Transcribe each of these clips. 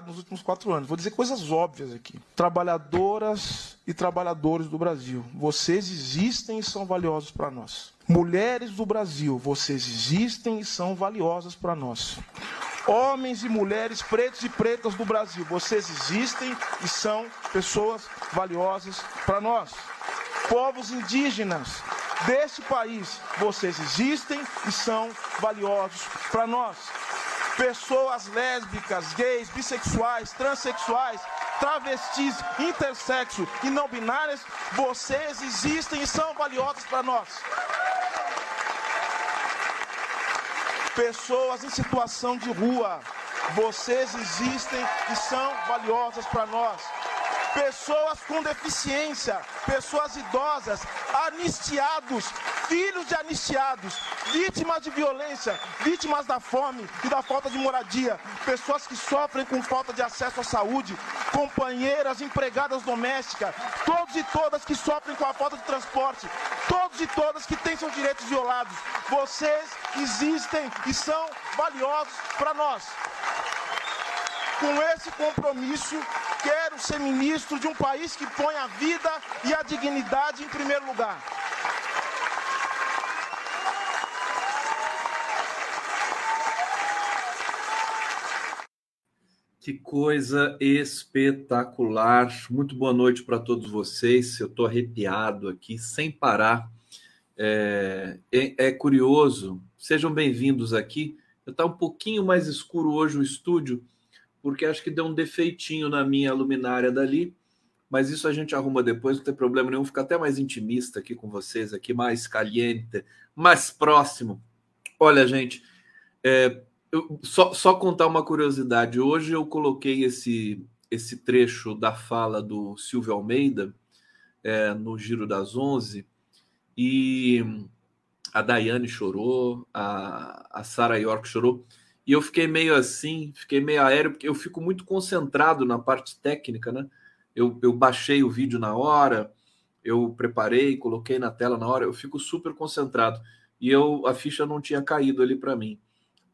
nos últimos quatro anos. Vou dizer coisas óbvias aqui. Trabalhadoras e trabalhadores do Brasil, vocês existem e são valiosos para nós. Mulheres do Brasil, vocês existem e são valiosas para nós. Homens e mulheres pretos e pretas do Brasil, vocês existem e são pessoas valiosas para nós. Povos indígenas deste país, vocês existem e são valiosos para nós. Pessoas lésbicas, gays, bissexuais, transexuais, travestis, intersexo e não binárias, vocês existem e são valiosos para nós. Pessoas em situação de rua, vocês existem e são valiosas para nós. Pessoas com deficiência, pessoas idosas, anistiados, filhos de anistiados, vítimas de violência, vítimas da fome e da falta de moradia, pessoas que sofrem com falta de acesso à saúde, companheiras, empregadas domésticas, todos e todas que sofrem com a falta de transporte, todos e todas que têm seus direitos violados. Vocês existem e são valiosos para nós. Com esse compromisso, quero ser ministro de um país que põe a vida e a dignidade em primeiro lugar. Que coisa espetacular. Muito boa noite para todos vocês. Eu estou arrepiado aqui, sem parar. É, é, é curioso. Sejam bem-vindos aqui. Está um pouquinho mais escuro hoje o estúdio, porque acho que deu um defeitinho na minha luminária dali. Mas isso a gente arruma depois, não tem problema nenhum. Fica até mais intimista aqui com vocês, aqui mais caliente, mais próximo. Olha, gente, é, eu, só, só contar uma curiosidade. Hoje eu coloquei esse, esse trecho da fala do Silvio Almeida é, no Giro das Onze e a Daiane chorou, a, a York chorou. E eu fiquei meio assim, fiquei meio aéreo, porque eu fico muito concentrado na parte técnica, né? Eu, eu baixei o vídeo na hora, eu preparei, coloquei na tela na hora, eu fico super concentrado. E eu a ficha não tinha caído ali para mim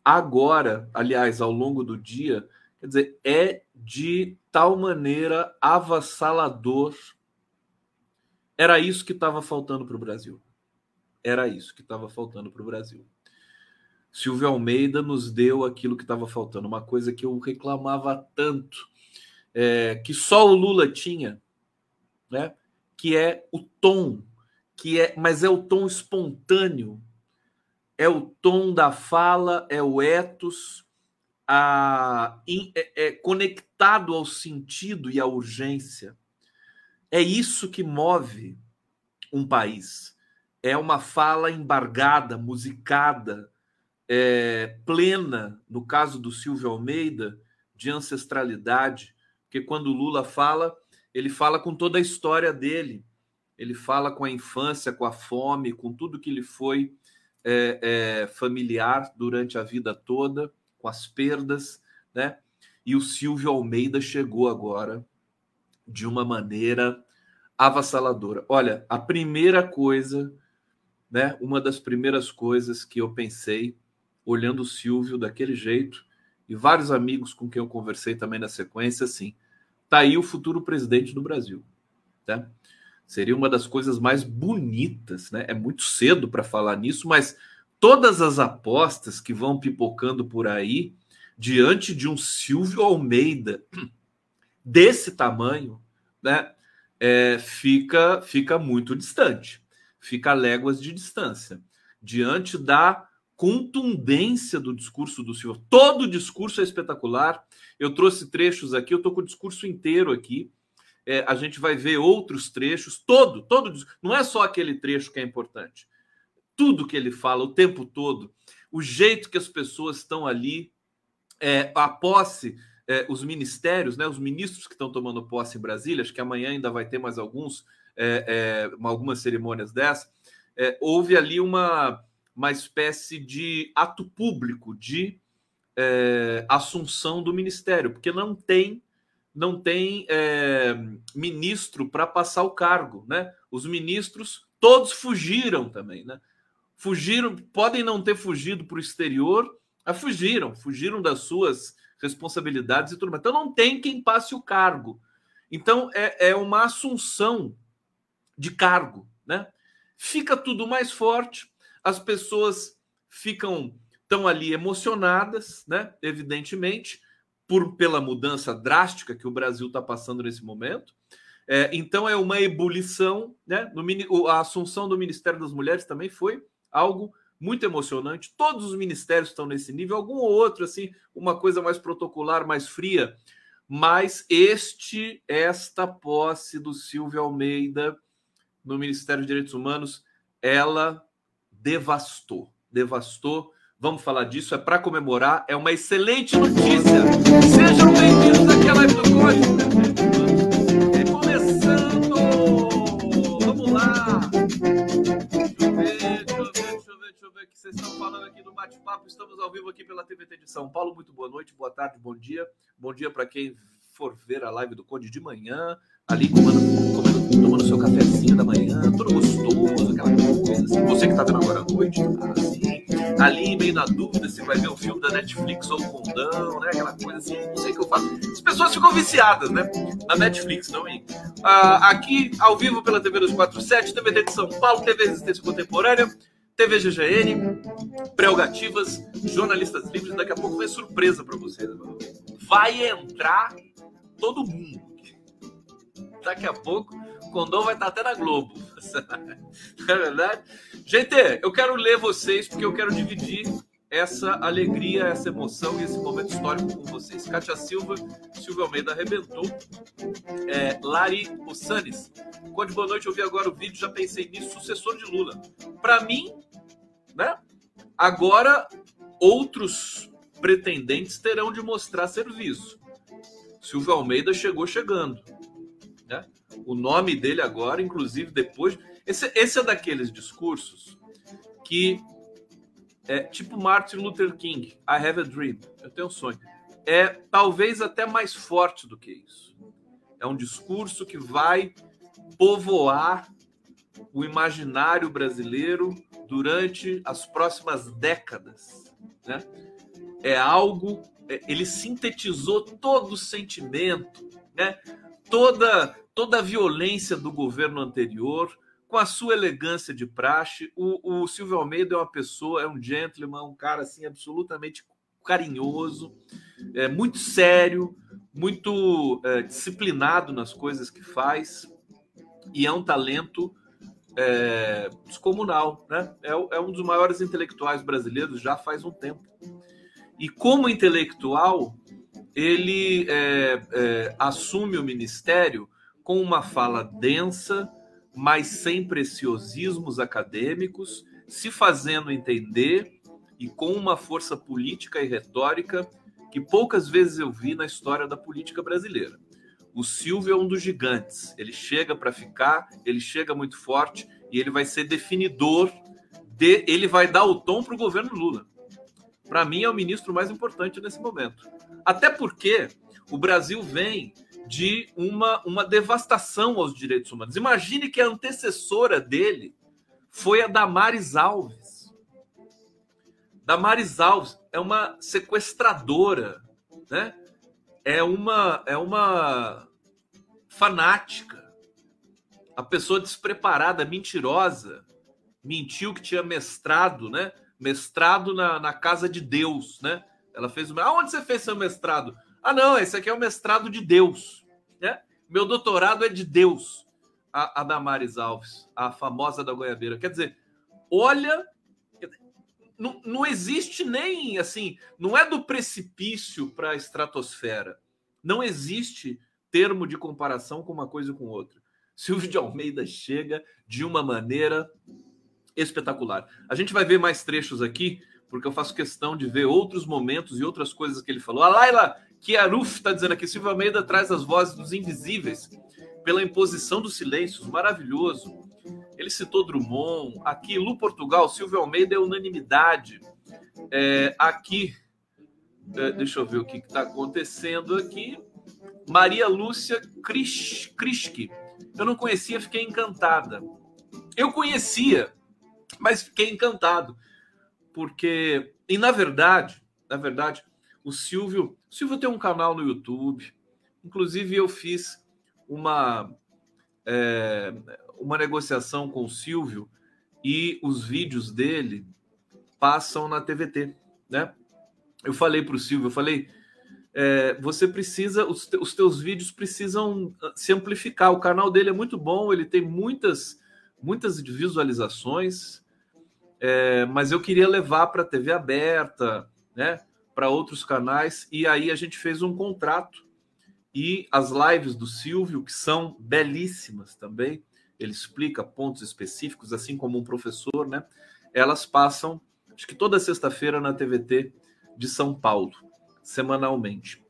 agora, aliás, ao longo do dia, quer dizer, é de tal maneira avassalador. Era isso que estava faltando para o Brasil. Era isso que estava faltando para o Brasil. Silvio Almeida nos deu aquilo que estava faltando, uma coisa que eu reclamava tanto, é, que só o Lula tinha, né? Que é o tom, que é, mas é o tom espontâneo, é o tom da fala, é o ethos, a, é, é conectado ao sentido e à urgência. É isso que move um país. É uma fala embargada, musicada, é, plena, no caso do Silvio Almeida, de ancestralidade, porque quando Lula fala, ele fala com toda a história dele, ele fala com a infância, com a fome, com tudo que ele foi é, é, familiar durante a vida toda, com as perdas, né? E o Silvio Almeida chegou agora de uma maneira avassaladora. Olha, a primeira coisa, né? Uma das primeiras coisas que eu pensei olhando o Silvio daquele jeito e vários amigos com quem eu conversei também na sequência, assim, tá aí o futuro presidente do Brasil, tá? Seria uma das coisas mais bonitas, né? É muito cedo para falar nisso, mas todas as apostas que vão pipocando por aí, diante de um Silvio Almeida desse tamanho, né? É, fica, fica muito distante, fica léguas de distância, diante da contundência do discurso do Silvio. Todo o discurso é espetacular. Eu trouxe trechos aqui, eu estou com o discurso inteiro aqui é, a gente vai ver outros trechos, todo, todo, não é só aquele trecho que é importante. Tudo que ele fala o tempo todo, o jeito que as pessoas estão ali, é, a posse, é, os ministérios, né, os ministros que estão tomando posse em Brasília, acho que amanhã ainda vai ter mais alguns, é, é algumas cerimônias dessas, é, houve ali uma, uma espécie de ato público de é, assunção do ministério, porque não tem não tem é, ministro para passar o cargo, né? Os ministros todos fugiram também, né? Fugiram, podem não ter fugido para o exterior, Mas fugiram, fugiram das suas responsabilidades e tudo mais. Então não tem quem passe o cargo. Então é, é uma assunção de cargo, né? Fica tudo mais forte, as pessoas ficam tão ali emocionadas, né? Evidentemente, por pela mudança drástica que o Brasil está passando nesse momento. É, então é uma ebulição, né? No, a assunção do Ministério das Mulheres também foi algo muito emocionante. Todos os ministérios estão nesse nível, algum ou outro, assim, uma coisa mais protocolar, mais fria. Mas este, esta posse do Silvio Almeida no Ministério dos Direitos Humanos, ela devastou, devastou. Vamos falar disso, é para comemorar, é uma excelente notícia. Sejam bem-vindos aqui à live do. É começando! Vamos lá! vocês estão falando aqui no bate-papo. Estamos ao vivo aqui pela TVT de São Paulo. Muito boa noite, boa tarde, bom dia. Bom dia para quem for ver a live do Conde de manhã, ali comendo, comendo, tomando seu cafezinho da manhã, tudo gostoso, aquela coisa assim. Você que está vendo agora à noite, tá assim, ali meio na dúvida se vai ver o filme da Netflix ou o Condão, né? Aquela coisa assim, não sei o que eu faço. As pessoas ficam viciadas, né? Na Netflix, não em. Ah, aqui, ao vivo pela TV 247, TVT de São Paulo, TV Resistência Contemporânea. TV GGN, prerrogativas, jornalistas livres. Daqui a pouco vem surpresa para vocês. Vai entrar todo mundo. Daqui a pouco, o Condom vai estar até na Globo. Não é verdade? Gente, eu quero ler vocês porque eu quero dividir essa alegria, essa emoção e esse momento histórico com vocês. Kátia Silva, Silvio Almeida arrebentou. É, Lari Ossanes. Conde, boa noite. Eu vi agora o vídeo, já pensei nisso, sucessor de Lula. Para mim, né? Agora, outros pretendentes terão de mostrar serviço. Silvio Almeida chegou chegando. Né? O nome dele agora, inclusive, depois. Esse, esse é daqueles discursos que é tipo Martin Luther King, I have a dream, eu tenho um sonho. É talvez até mais forte do que isso. É um discurso que vai povoar o imaginário brasileiro durante as próximas décadas. Né? É algo, é, ele sintetizou todo o sentimento, né? toda, toda a violência do governo anterior, com a sua elegância de praxe. O, o Silvio Almeida é uma pessoa, é um gentleman, um cara assim absolutamente carinhoso, é muito sério, muito é, disciplinado nas coisas que faz e é um talento é, descomunal, né? É, é, um dos maiores intelectuais brasileiros já faz um tempo. E como intelectual, ele é, é, assume o ministério com uma fala densa, mas sem preciosismos acadêmicos, se fazendo entender e com uma força política e retórica que poucas vezes eu vi na história da política brasileira. O Silvio é um dos gigantes. Ele chega para ficar, ele chega muito forte e ele vai ser definidor. De, ele vai dar o tom para o governo Lula. Para mim, é o ministro mais importante nesse momento. Até porque o Brasil vem de uma, uma devastação aos direitos humanos. Imagine que a antecessora dele foi a Damares Alves. Damares Alves é uma sequestradora, né? é uma é uma fanática. A pessoa despreparada, mentirosa, mentiu que tinha mestrado, né? Mestrado na, na casa de Deus, né? Ela fez uma. Aonde você fez seu mestrado? Ah, não, esse aqui é o mestrado de Deus, né? Meu doutorado é de Deus. A, a Damares Alves, a famosa da Goiabeira. Quer dizer, olha não, não existe nem assim, não é do precipício para a estratosfera. Não existe termo de comparação com uma coisa e com outra. Silvio de Almeida chega de uma maneira espetacular. A gente vai ver mais trechos aqui, porque eu faço questão de ver outros momentos e outras coisas que ele falou. A Laila Kiaruf está dizendo aqui: Silvio Almeida traz as vozes dos invisíveis pela imposição dos silêncios. Maravilhoso. Ele citou Drummond. Aqui, Lu Portugal, Silvio Almeida é unanimidade. É, aqui, é, deixa eu ver o que está acontecendo aqui. Maria Lúcia Krischke. Eu não conhecia, fiquei encantada. Eu conhecia, mas fiquei encantado. Porque, e na verdade, na verdade, o Silvio, o Silvio tem um canal no YouTube. Inclusive, eu fiz uma, é, uma negociação com o Silvio e os vídeos dele passam na TVT, né? Eu falei para o Silvio, eu falei, é, você precisa, os, te, os teus vídeos precisam ah, se amplificar. O canal dele é muito bom, ele tem muitas, muitas visualizações, é, mas eu queria levar para a TV aberta, né? Para outros canais, e aí a gente fez um contrato e as lives do Silvio, que são belíssimas também, ele explica pontos específicos, assim como um professor, né? Elas passam, acho que toda sexta-feira na TVT de São Paulo, semanalmente.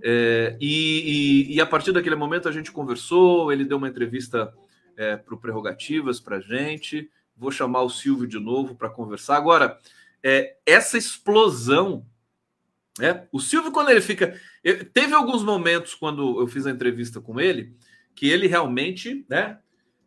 É, e, e, e, a partir daquele momento a gente conversou, ele deu uma entrevista é, para o Prerrogativas para a gente. Vou chamar o Silvio de novo para conversar. Agora, é, essa explosão, né? o Silvio, quando ele fica. Teve alguns momentos quando eu fiz a entrevista com ele que ele realmente né,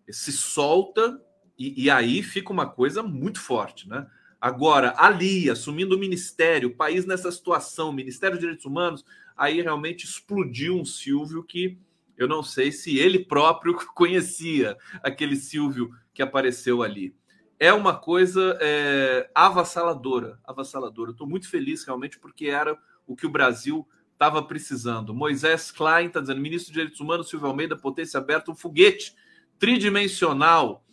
se solta e, e, aí fica uma coisa muito forte, né? Agora, ali, assumindo o ministério, o país nessa situação, o Ministério dos Direitos Humanos, aí realmente explodiu um Silvio que eu não sei se ele próprio conhecia aquele Silvio que apareceu ali. É uma coisa é, avassaladora, avassaladora. Estou muito feliz realmente porque era o que o Brasil estava precisando. Moisés Klein está dizendo: ministro dos Direitos Humanos, Silvio Almeida, potência aberta, um foguete tridimensional.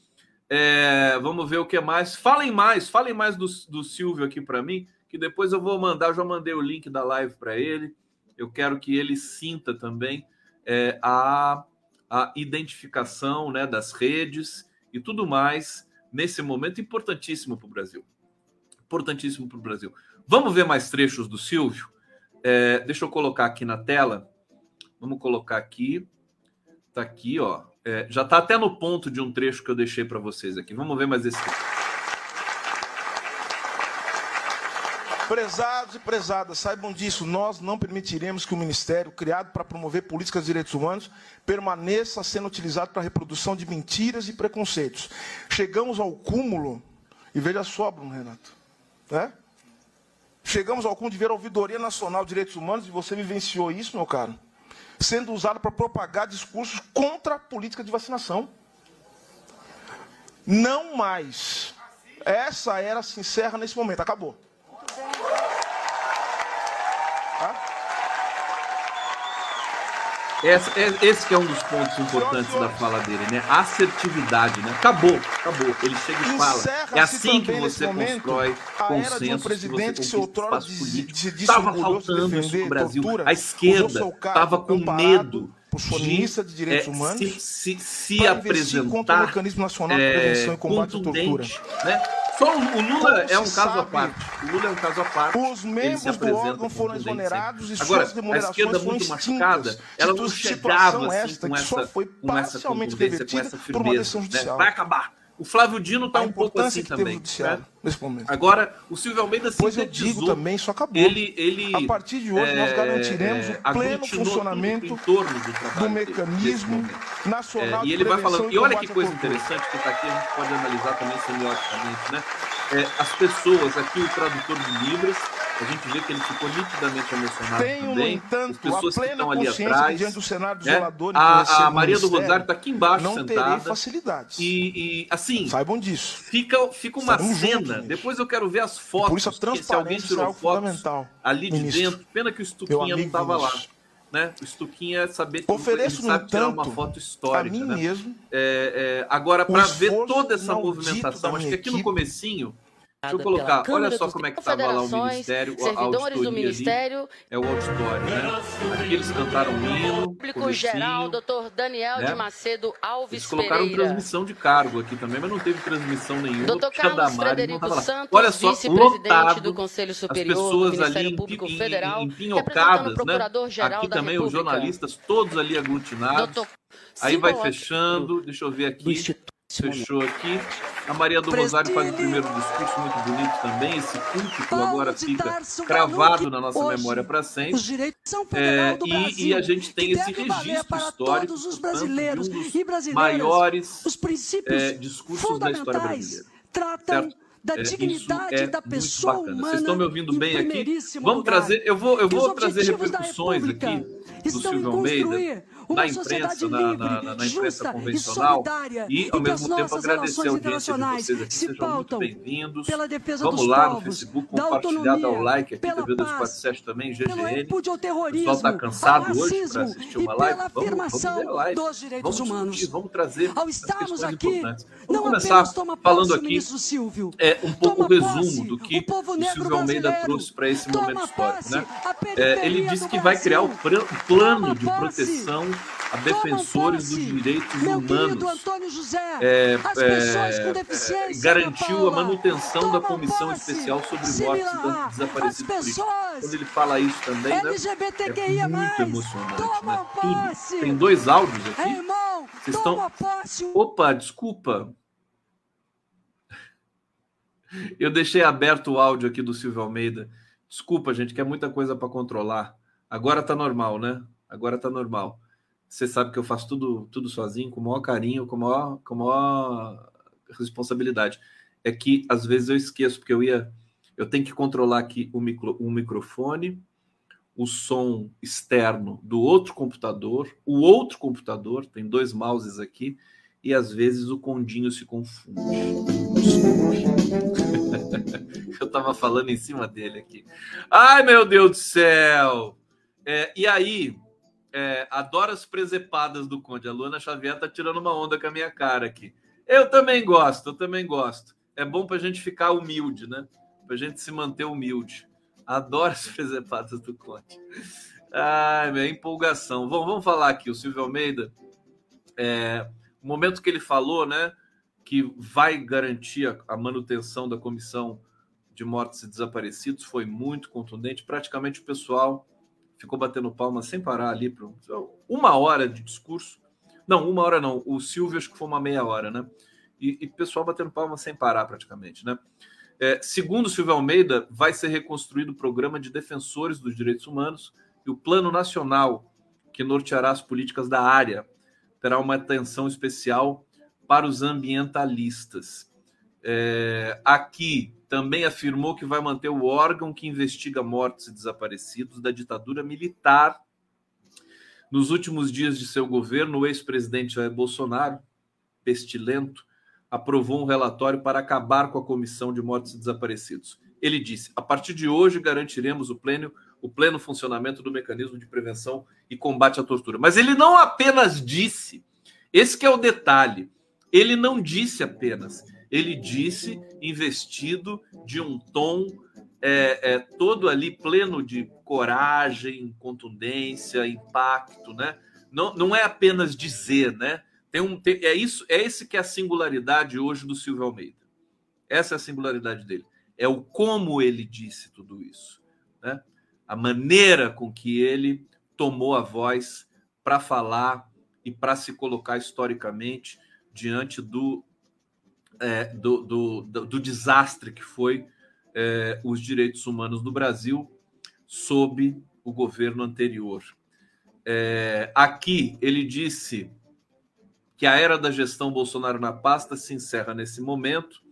É, vamos ver o que mais. Falem mais, falem mais do, do Silvio aqui para mim, que depois eu vou mandar. Já mandei o link da live para ele. Eu quero que ele sinta também é, a, a identificação né, das redes e tudo mais nesse momento importantíssimo para o Brasil. Importantíssimo para o Brasil. Vamos ver mais trechos do Silvio? É, deixa eu colocar aqui na tela. Vamos colocar aqui. Está aqui, ó. É, já está até no ponto de um trecho que eu deixei para vocês aqui. Vamos ver mais esse. Prezados e prezadas, saibam disso, nós não permitiremos que o ministério, criado para promover políticas de direitos humanos, permaneça sendo utilizado para a reprodução de mentiras e preconceitos. Chegamos ao cúmulo, e veja só, Bruno Renato, né? Chegamos ao cúmulo de ver a Ouvidoria Nacional de Direitos Humanos, e você vivenciou isso, meu caro sendo usado para propagar discursos contra a política de vacinação. Não mais. Essa era se encerra nesse momento. Acabou. Esse, é, esse que é um dos pontos importantes da fala dele, né? Assertividade, né? Acabou, acabou. Ele chega e fala. É assim que você constrói consenso, um presidente que, você conquista espaço político. Estava faltando isso no Brasil. A esquerda estava com medo de, de direitos é, humanos se, se, se apresentar contra o mecanismo nacional de prevenção é, e combate à tortura. Né? Só o Lula é um caso à parte. O Lula é um caso à parte. Os membros do órgão foram exonerados e Agora, suas remunerações a esquerda muito machucada, ela não chegava assim, esta, com, essa, foi com essa contundência, com essa firmeza. Né? Vai acabar. O Flávio Dino está um pouco assim também. Né? Nesse momento. Agora, o Silvio Almeida Pois eu digo também, isso acabou. Ele, ele, a partir de hoje, é, nós garantiremos é, o pleno funcionamento do, do mecanismo nacional é, E ele vai falando. E olha que coisa interessante que está aqui, a gente pode analisar também semioticamente, né? É, as pessoas, aqui o tradutor de Libras, a gente vê que ele ficou nitidamente emocionado Tenho, também. no entanto, As pessoas que estão ali atrás. diante do cenário né? a, a Maria do Rosário está aqui embaixo não sentada. terei facilidades. E, e, assim, saibam disso. Fica, fica uma cena. Depois eu quero ver as fotos. Por isso a transparência se alguém tirou é fotos ali de ministro. dentro. Pena que o Stuquinha não estava lá. Né? O Stuquinha é saber que Ofereço, sabe tirar uma foto histórica. A mim né? mesmo. É, é, agora, para ver toda essa movimentação, acho que aqui no comecinho Deixa eu colocar, olha só como é que estava lá o Ministério, a servidores do Ministério. é o auditório, né? Aqui eles cantaram um hino. Público geral, doutor Daniel né? de Macedo Alves Eles colocaram Pereira. transmissão de cargo aqui também, mas não teve transmissão nenhuma. Doutor Carlos Frederico Santos, olha só, vice-presidente do Conselho Superior as pessoas do Ministério ali Público Federal, empinhocadas, né? Aqui também os jornalistas todos ali aglutinados. Doutor Aí vai fechando, deixa eu ver aqui. Fechou aqui. A Maria do Rosário faz o primeiro discurso muito bonito também. Esse púlpito agora fica cravado na nossa memória para sempre. Os direitos são é, e, e, a gente tem esse registro histórico todos os brasileiros um e brasileiras. maiores os princípios é, discursos da história brasileira. Tratam certo? da é, dignidade é da pessoa humana. Vocês estão me ouvindo bem aqui? Vamos lugar. trazer, eu vou, eu vou trazer repercussões aqui do Silvio Almeida na imprensa, na, na, na, imprensa convencional e, ao mesmo tempo, agradecer a audiência de vocês aqui. Sejam muito bem-vindos. Vamos lá no Facebook, compartilhar, dar o like aqui, TV 247 também, GGN. O pessoal está cansado hoje para assistir uma live. Vamos, vamos ver live. Vamos discutir, vamos trazer Ao estarmos aqui, importantes. Vamos começar falando aqui é, um pouco o resumo do que o, o Silvio Almeida trouxe para esse momento histórico. Né? É, ele disse que vai criar o plano de proteção a defensores dos direitos humanos. José, é, é, garantiu a manutenção da comissão especial sobre mortes desaparecidos políticos. Quando ele fala isso também, né, é muito emocionante. Né? Tudo. Tem dois áudios aqui. Vocês estão. Opa, desculpa. Eu deixei aberto o áudio aqui do Silvio Almeida. Desculpa, gente, que é muita coisa para controlar. Agora tá normal, né? Agora tá normal. Você sabe que eu faço tudo, tudo sozinho, com o maior carinho, com a maior, com a maior responsabilidade. É que às vezes eu esqueço, porque eu ia. Eu tenho que controlar aqui o, micro, o microfone, o som externo do outro computador, o outro computador, tem dois mouses aqui, e às vezes o condinho se confunde. eu estava falando em cima dele aqui. Ai, meu Deus do céu! É, e aí, é, adoro as presepadas do Conde. A Luana Xavier tá tirando uma onda com a minha cara aqui. Eu também gosto, eu também gosto. É bom para a gente ficar humilde, né? Para a gente se manter humilde. Adoro as presepadas do Conde. Ai, minha empolgação. Vamos, vamos falar aqui. O Silvio Almeida, é, o momento que ele falou, né, que vai garantir a, a manutenção da comissão de mortes e desaparecidos foi muito contundente. Praticamente o pessoal ficou batendo palma sem parar ali para uma hora de discurso. Não, uma hora não. O Silvio acho que foi uma meia hora, né? E, e pessoal batendo palma sem parar praticamente, né? É, segundo Silvio Almeida, vai ser reconstruído o programa de defensores dos direitos humanos e o plano nacional que norteará as políticas da área terá uma atenção especial para os ambientalistas. É, aqui também afirmou que vai manter o órgão que investiga mortes e desaparecidos da ditadura militar. Nos últimos dias de seu governo, o ex-presidente Jair Bolsonaro, pestilento, aprovou um relatório para acabar com a comissão de mortes e desaparecidos. Ele disse: a partir de hoje garantiremos o pleno, o pleno funcionamento do mecanismo de prevenção e combate à tortura. Mas ele não apenas disse, esse é o detalhe, ele não disse apenas, ele disse investido de um tom é, é, todo ali pleno de coragem, contundência, impacto, né? Não, não é apenas dizer, né? Tem um, tem, é isso, é esse que é a singularidade hoje do Silvio Almeida. Essa é a singularidade dele. É o como ele disse tudo isso, né? A maneira com que ele tomou a voz para falar e para se colocar historicamente diante do é, do, do, do, desastre que foi é, os direitos humanos no Brasil sob o governo anterior. É, aqui ele disse que a era da gestão Bolsonaro na pasta se encerra nesse momento.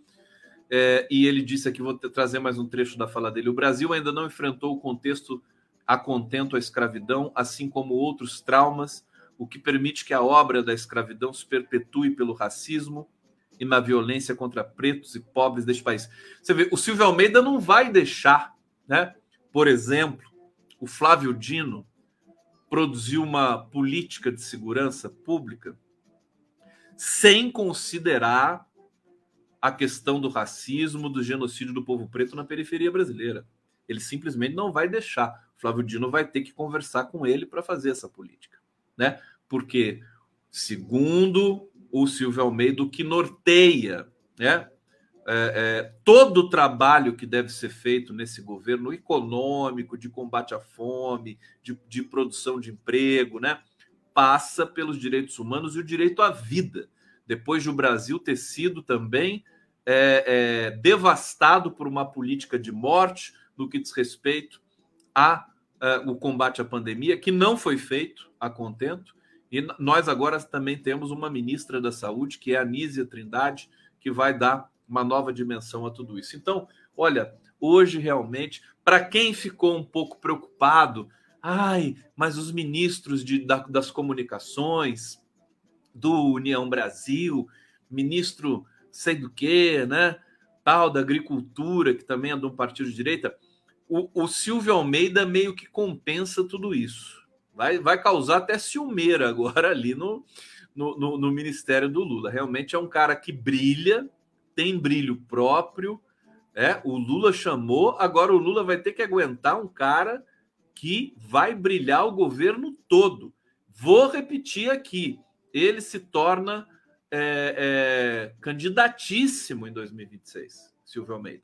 É, e ele disse aqui, vou trazer mais um trecho da fala dele: o Brasil ainda não enfrentou o contexto a contento à escravidão, assim como outros traumas, o que permite que a obra da escravidão se perpetue pelo racismo, e na violência contra pretos e pobres deste país. Você vê, o Silvio Almeida não vai deixar, né? Por exemplo, o Flávio Dino produziu uma política de segurança pública sem considerar a questão do racismo, do genocídio do povo preto na periferia brasileira. Ele simplesmente não vai deixar. O Flávio Dino vai ter que conversar com ele para fazer essa política, né? Porque, segundo o Silvio Almeida, que norteia né, é, é, todo o trabalho que deve ser feito nesse governo econômico, de combate à fome, de, de produção de emprego, né, passa pelos direitos humanos e o direito à vida. Depois de o Brasil ter sido também é, é, devastado por uma política de morte no que diz respeito a, a é, o combate à pandemia, que não foi feito a contento, e nós agora também temos uma ministra da Saúde, que é a Nízia Trindade, que vai dar uma nova dimensão a tudo isso. Então, olha, hoje realmente, para quem ficou um pouco preocupado, ai, mas os ministros de, da, das comunicações do União Brasil, ministro sei do que, né? Tal da agricultura, que também é de um partido de direita, o, o Silvio Almeida meio que compensa tudo isso. Vai, vai causar até ciumeira agora ali no, no, no, no ministério do Lula. Realmente é um cara que brilha, tem brilho próprio. É, o Lula chamou, agora o Lula vai ter que aguentar um cara que vai brilhar o governo todo. Vou repetir aqui: ele se torna é, é, candidatíssimo em 2026, Silvio Almeida.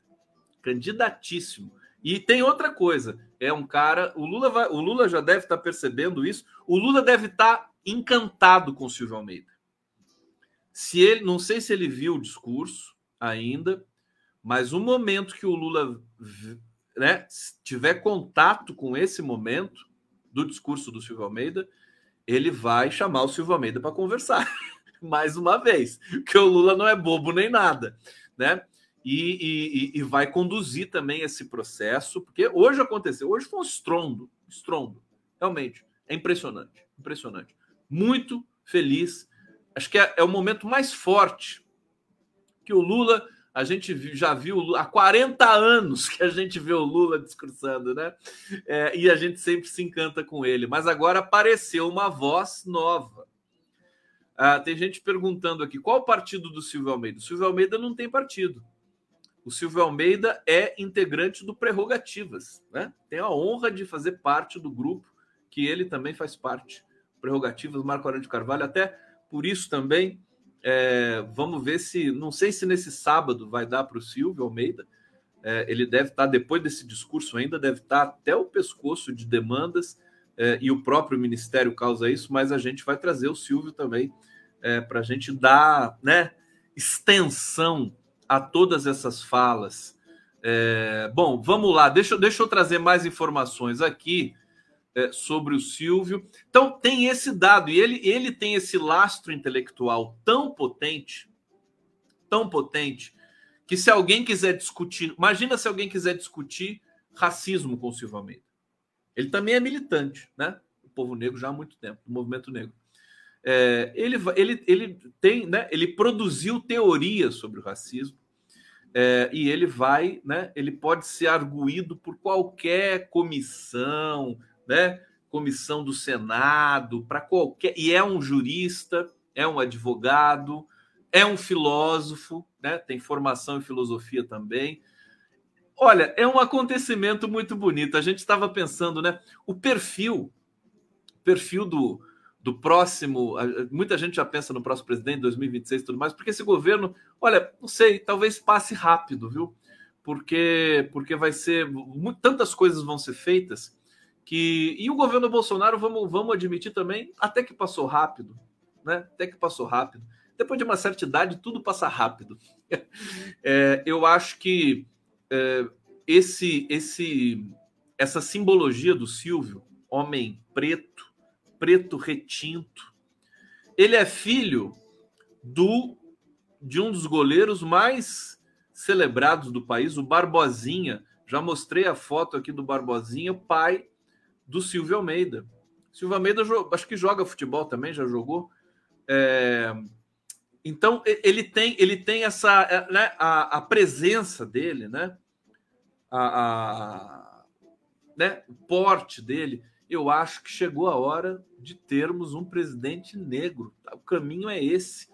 Candidatíssimo. E tem outra coisa: é um cara. O Lula, vai, o Lula já deve estar percebendo isso. O Lula deve estar encantado com o Silvio Almeida. Se ele, não sei se ele viu o discurso ainda, mas o momento que o Lula né, tiver contato com esse momento do discurso do Silvio Almeida, ele vai chamar o Silvio Almeida para conversar mais uma vez, porque o Lula não é bobo nem nada, né? E, e, e, vai conduzir também esse processo, porque hoje aconteceu, hoje foi um estrondo, estrondo, realmente, é impressionante, impressionante muito feliz. Acho que é, é o momento mais forte que o Lula a gente já viu há 40 anos que a gente vê o Lula discursando, né? É, e a gente sempre se encanta com ele. Mas agora apareceu uma voz nova. Ah, tem gente perguntando aqui qual o partido do Silvio Almeida. O Silvio Almeida não tem partido. O Silvio Almeida é integrante do Prerrogativas, né? Tem a honra de fazer parte do grupo que ele também faz parte prerrogativas, Marco Aurélio de Carvalho, até por isso também. É, vamos ver se, não sei se nesse sábado vai dar para o Silvio Almeida. É, ele deve estar, depois desse discurso, ainda deve estar até o pescoço de demandas, é, e o próprio Ministério causa isso, mas a gente vai trazer o Silvio também é, para a gente dar né, extensão a todas essas falas. É, bom, vamos lá, deixa, deixa eu trazer mais informações aqui é, sobre o Silvio. Então, tem esse dado, e ele, ele tem esse lastro intelectual tão potente, tão potente, que se alguém quiser discutir, imagina se alguém quiser discutir racismo com o Silvio Almeida. Ele também é militante, né? O povo negro já há muito tempo, o movimento negro. É, ele, ele, ele tem, né? Ele produziu teorias sobre o racismo. É, e ele vai, né? Ele pode ser arguído por qualquer comissão, né? Comissão do Senado, para qualquer. E é um jurista, é um advogado, é um filósofo, né? Tem formação em filosofia também. Olha, é um acontecimento muito bonito. A gente estava pensando, né? O perfil, perfil do, do próximo. Muita gente já pensa no próximo presidente, 2026 e tudo mais, porque esse governo, olha, não sei, talvez passe rápido, viu? Porque, porque vai ser. Tantas coisas vão ser feitas que e o governo Bolsonaro vamos vamos admitir também até que passou rápido, né? Até que passou rápido. Depois de uma certa idade tudo passa rápido. É, eu acho que é, esse esse essa simbologia do Silvio, homem preto, preto retinto, ele é filho do de um dos goleiros mais celebrados do país, o Barbosinha. Já mostrei a foto aqui do Barbosinha, pai do Silvio Almeida. Silvio Almeida acho que joga futebol também, já jogou. É, então ele tem ele tem essa é, né, a, a presença dele, né? A, a, né, o porte dele. Eu acho que chegou a hora de termos um presidente negro. O caminho é esse.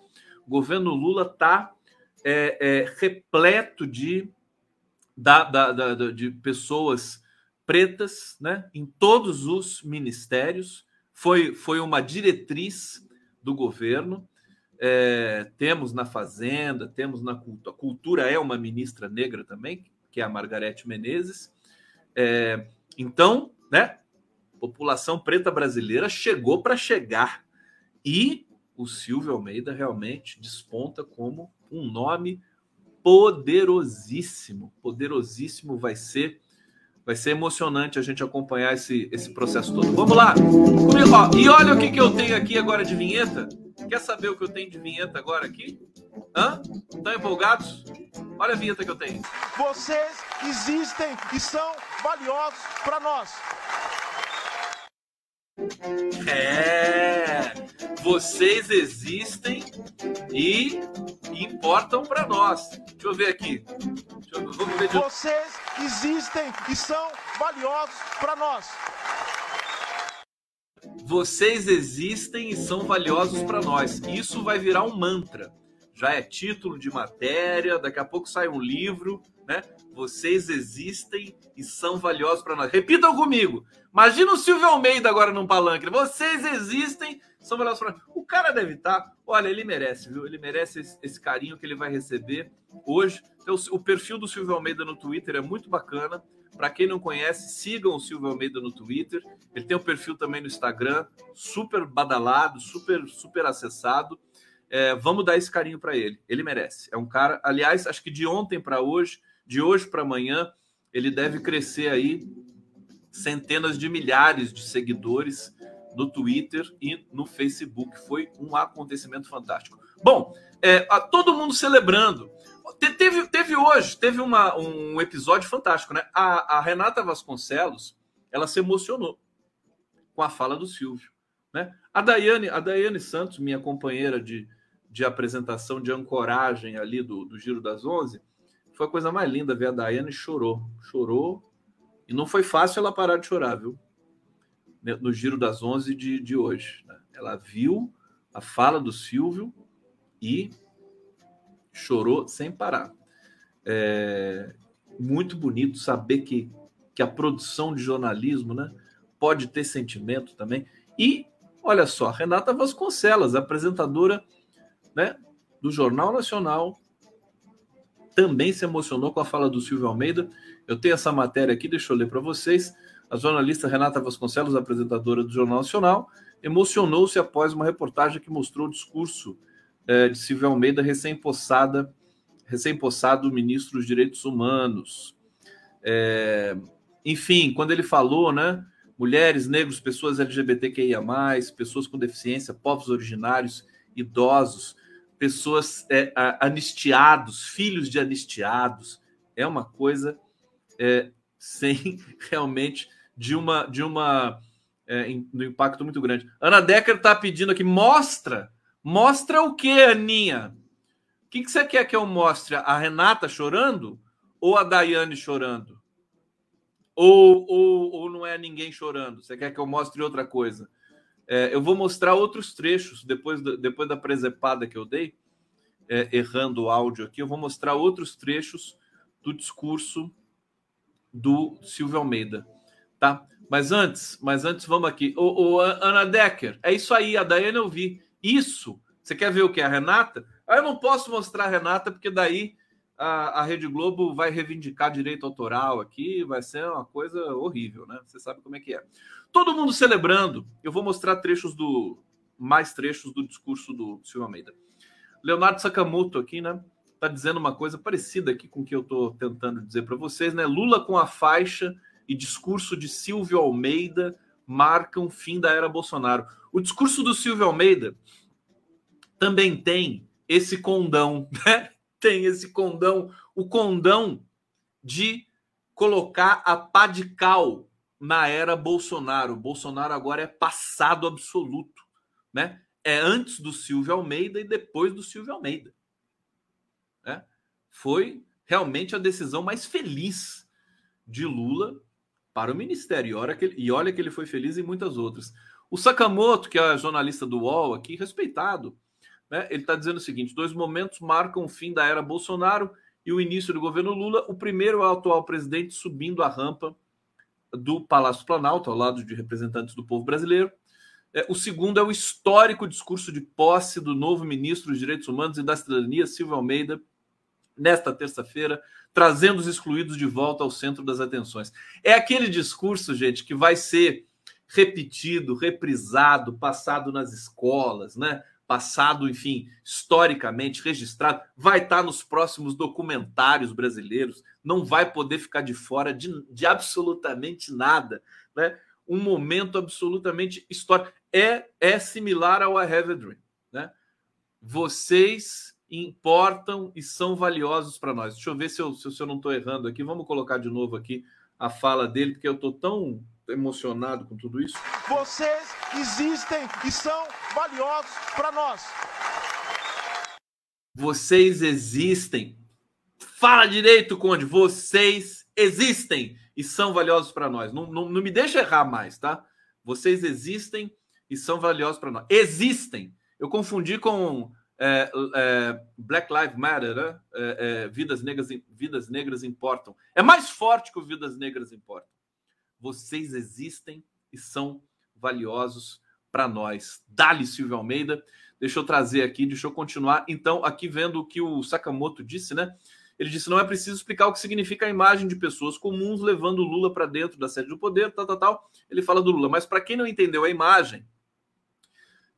O governo Lula está é, é, repleto de, da, da, da, de pessoas pretas né, em todos os ministérios, foi, foi uma diretriz do governo. É, temos na Fazenda, temos na cultura. A cultura é uma ministra negra também, que é a Margarete Menezes. É, então, né, população preta brasileira chegou para chegar. E o Silvio Almeida realmente desponta como um nome poderosíssimo. Poderosíssimo vai ser Vai ser emocionante a gente acompanhar esse, esse processo todo. Vamos lá! Comigo, ó. E olha o que, que eu tenho aqui agora de vinheta. Quer saber o que eu tenho de vinheta agora aqui? Hã? Estão empolgados? Olha a vinheta que eu tenho. Vocês existem e são valiosos para nós. É, vocês existem e importam para nós. Deixa eu ver aqui. Eu, ver de... Vocês existem e são valiosos para nós. Vocês existem e são valiosos para nós. Isso vai virar um mantra. Já é título de matéria, daqui a pouco sai um livro, né? Vocês existem e são valiosos para nós. Repitam comigo. Imagina o Silvio Almeida agora num palanque. Vocês existem, são valiosos para nós. O cara deve estar. Tá, olha, ele merece, viu? Ele merece esse, carinho que ele vai receber hoje. Então, o perfil do Silvio Almeida no Twitter é muito bacana. Para quem não conhece, sigam o Silvio Almeida no Twitter. Ele tem um perfil também no Instagram, super badalado, super, super acessado. É, vamos dar esse carinho para ele. Ele merece. É um cara, aliás, acho que de ontem para hoje, de hoje para amanhã, ele deve crescer aí centenas de milhares de seguidores no Twitter e no Facebook. Foi um acontecimento fantástico. Bom, é, todo mundo celebrando. Teve, teve hoje, teve uma, um episódio fantástico, né? A, a, Renata Vasconcelos, ela se emocionou com a fala do Silvio, né? A Daiane, a Daiane Santos, minha companheira de, de apresentação, de ancoragem ali do, do Giro das Onze, foi a coisa mais linda ver a Daiane chorou, chorou, e não foi fácil ela parar de chorar, viu? No Giro das Onze de, de hoje. Né? Ela viu a fala do Silvio e chorou sem parar. É muito bonito saber que, que a produção de jornalismo né, pode ter sentimento também. E, olha só, Renata Vasconcelos, apresentadora né, do Jornal Nacional, também se emocionou com a fala do Silvio Almeida. Eu tenho essa matéria aqui, deixa eu ler para vocês. A jornalista Renata Vasconcelos, apresentadora do Jornal Nacional, emocionou-se após uma reportagem que mostrou o discurso é, de Silvio Almeida, recém-possada, recém-possado ministro dos Direitos Humanos. É, enfim, quando ele falou, né? Mulheres, negros, pessoas LGBTQIA, pessoas com deficiência, povos originários, idosos, pessoas é, anistiados, filhos de anistiados, é uma coisa é, sem realmente de uma de uma é, um impacto muito grande. Ana Decker está pedindo aqui, mostra Mostra o que, Aninha? O que, que você quer que eu mostre? A Renata chorando ou a Daiane chorando? Ou, ou, ou não é ninguém chorando? Você quer que eu mostre outra coisa? É, eu vou mostrar outros trechos depois, depois da presepada que eu dei, é, errando o áudio aqui. Eu vou mostrar outros trechos do discurso do Silvio Almeida, tá? Mas antes, mas antes vamos aqui. O, o Ana Decker, é isso aí. A Daiane eu vi. Isso. Você quer ver o que? A Renata? Ah, eu não posso mostrar a Renata, porque daí a, a Rede Globo vai reivindicar direito autoral aqui, vai ser uma coisa horrível, né? Você sabe como é que é. Todo mundo celebrando. Eu vou mostrar trechos do. mais trechos do discurso do Silvio Almeida. Leonardo Sakamoto aqui, né? Tá dizendo uma coisa parecida aqui com o que eu tô tentando dizer para vocês, né? Lula com a faixa e discurso de Silvio Almeida marcam fim da era Bolsonaro. O discurso do Silvio Almeida também tem esse condão, né? Tem esse condão, o condão de colocar a pá de cal na era Bolsonaro. Bolsonaro agora é passado absoluto, né? É antes do Silvio Almeida e depois do Silvio Almeida. Né? Foi realmente a decisão mais feliz de Lula para o ministério. E olha, que ele, e olha que ele foi feliz em muitas outras. O Sakamoto, que é jornalista do UOL aqui, respeitado, né, ele está dizendo o seguinte: dois momentos marcam o fim da era Bolsonaro e o início do governo Lula. O primeiro é o atual presidente subindo a rampa do Palácio Planalto, ao lado de representantes do povo brasileiro. É, o segundo é o histórico discurso de posse do novo ministro dos Direitos Humanos e da Cidadania, Silvio Almeida, nesta terça-feira, trazendo os excluídos de volta ao centro das atenções. É aquele discurso, gente, que vai ser repetido, reprisado, passado nas escolas, né? Passado, enfim, historicamente registrado, vai estar nos próximos documentários brasileiros, não vai poder ficar de fora de, de absolutamente nada, né? Um momento absolutamente histórico. É, é similar ao I Have a Dream, né? Vocês importam e são valiosos para nós. Deixa eu ver se eu, se eu não estou errando aqui. Vamos colocar de novo aqui a fala dele, porque eu estou tão emocionado com tudo isso. Vocês existem e são valiosos para nós. Vocês existem. Fala direito, Conde. Vocês existem e são valiosos para nós. Não, não, não me deixa errar mais, tá? Vocês existem e são valiosos para nós. Existem. Eu confundi com é, é, Black Lives Matter, né? É, é, vidas, negras, vidas negras importam. É mais forte que o Vidas Negras importam. Vocês existem e são valiosos para nós. Dali Silvio Almeida. Deixa eu trazer aqui, deixa eu continuar. Então, aqui vendo o que o Sakamoto disse, né? Ele disse: não é preciso explicar o que significa a imagem de pessoas comuns levando Lula para dentro da sede do poder, tal, tal, tal. Ele fala do Lula. Mas para quem não entendeu a imagem,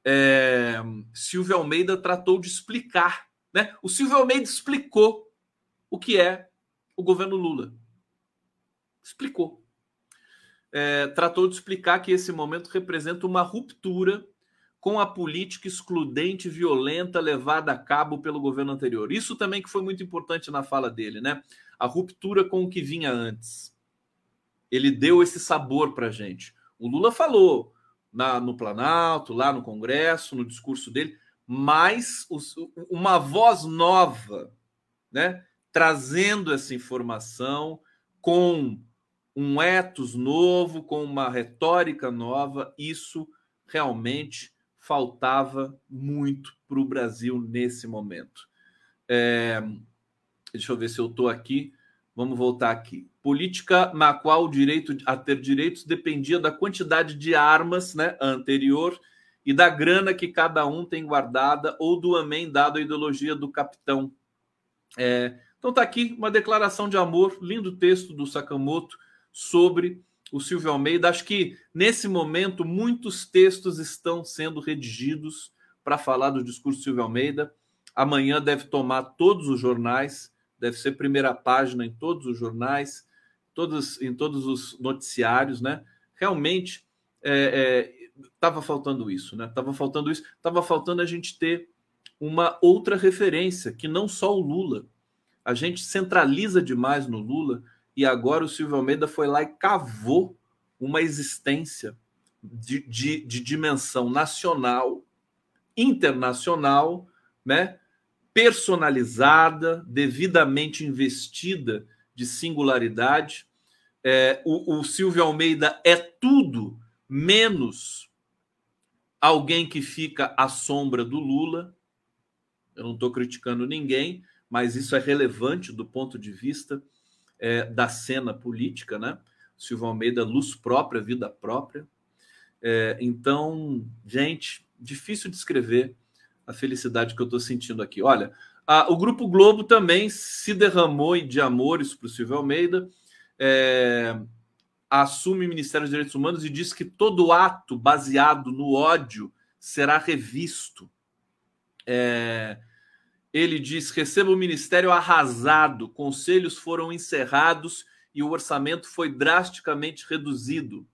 é, Silvio Almeida tratou de explicar. Né? O Silvio Almeida explicou o que é o governo Lula. Explicou. É, tratou de explicar que esse momento representa uma ruptura com a política excludente violenta levada a cabo pelo governo anterior. Isso também que foi muito importante na fala dele, né? A ruptura com o que vinha antes. Ele deu esse sabor para gente. O Lula falou: na, no Planalto, lá no Congresso, no discurso dele, mas os, uma voz nova, né, trazendo essa informação com um ethos novo, com uma retórica nova, isso realmente faltava muito para o Brasil nesse momento. É, deixa eu ver se eu estou aqui. Vamos voltar aqui. Política na qual o direito a ter direitos dependia da quantidade de armas né, anterior e da grana que cada um tem guardada ou do amém dado à ideologia do capitão. É, então está aqui uma declaração de amor, lindo texto do Sakamoto sobre o Silvio Almeida. Acho que nesse momento muitos textos estão sendo redigidos para falar do discurso do Silvio Almeida. Amanhã deve tomar todos os jornais deve ser primeira página em todos os jornais, todos, em todos os noticiários, né? Realmente estava é, é, faltando isso, né? Estava faltando isso, estava faltando a gente ter uma outra referência, que não só o Lula. A gente centraliza demais no Lula e agora o Silvio Almeida foi lá e cavou uma existência de, de, de dimensão nacional, internacional, né? personalizada, devidamente investida de singularidade. É, o, o Silvio Almeida é tudo menos alguém que fica à sombra do Lula. Eu não estou criticando ninguém, mas isso é relevante do ponto de vista é, da cena política, né? Silvio Almeida, luz própria, vida própria. É, então, gente, difícil de escrever a felicidade que eu estou sentindo aqui. Olha, a, o Grupo Globo também se derramou de amores para o Silvio Almeida, é, assume o Ministério dos Direitos Humanos e diz que todo ato baseado no ódio será revisto. É, ele diz: receba o ministério arrasado, conselhos foram encerrados e o orçamento foi drasticamente reduzido.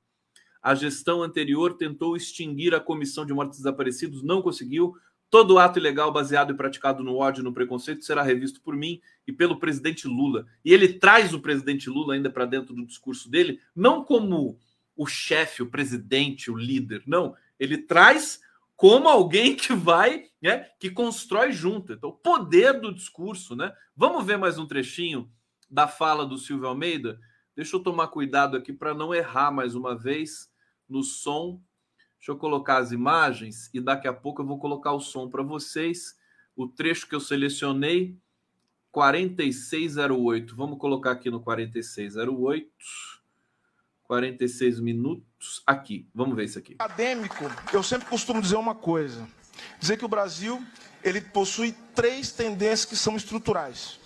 A gestão anterior tentou extinguir a comissão de mortos desaparecidos, não conseguiu. Todo ato ilegal baseado e praticado no ódio e no preconceito será revisto por mim e pelo presidente Lula. E ele traz o presidente Lula ainda para dentro do discurso dele, não como o chefe, o presidente, o líder, não. Ele traz como alguém que vai, né, que constrói junto. Então, o poder do discurso, né? Vamos ver mais um trechinho da fala do Silvio Almeida. Deixa eu tomar cuidado aqui para não errar mais uma vez no som Deixa eu colocar as imagens e daqui a pouco eu vou colocar o som para vocês. O trecho que eu selecionei, 4608. Vamos colocar aqui no 4608. 46 minutos aqui. Vamos ver isso aqui. Acadêmico, eu sempre costumo dizer uma coisa. Dizer que o Brasil, ele possui três tendências que são estruturais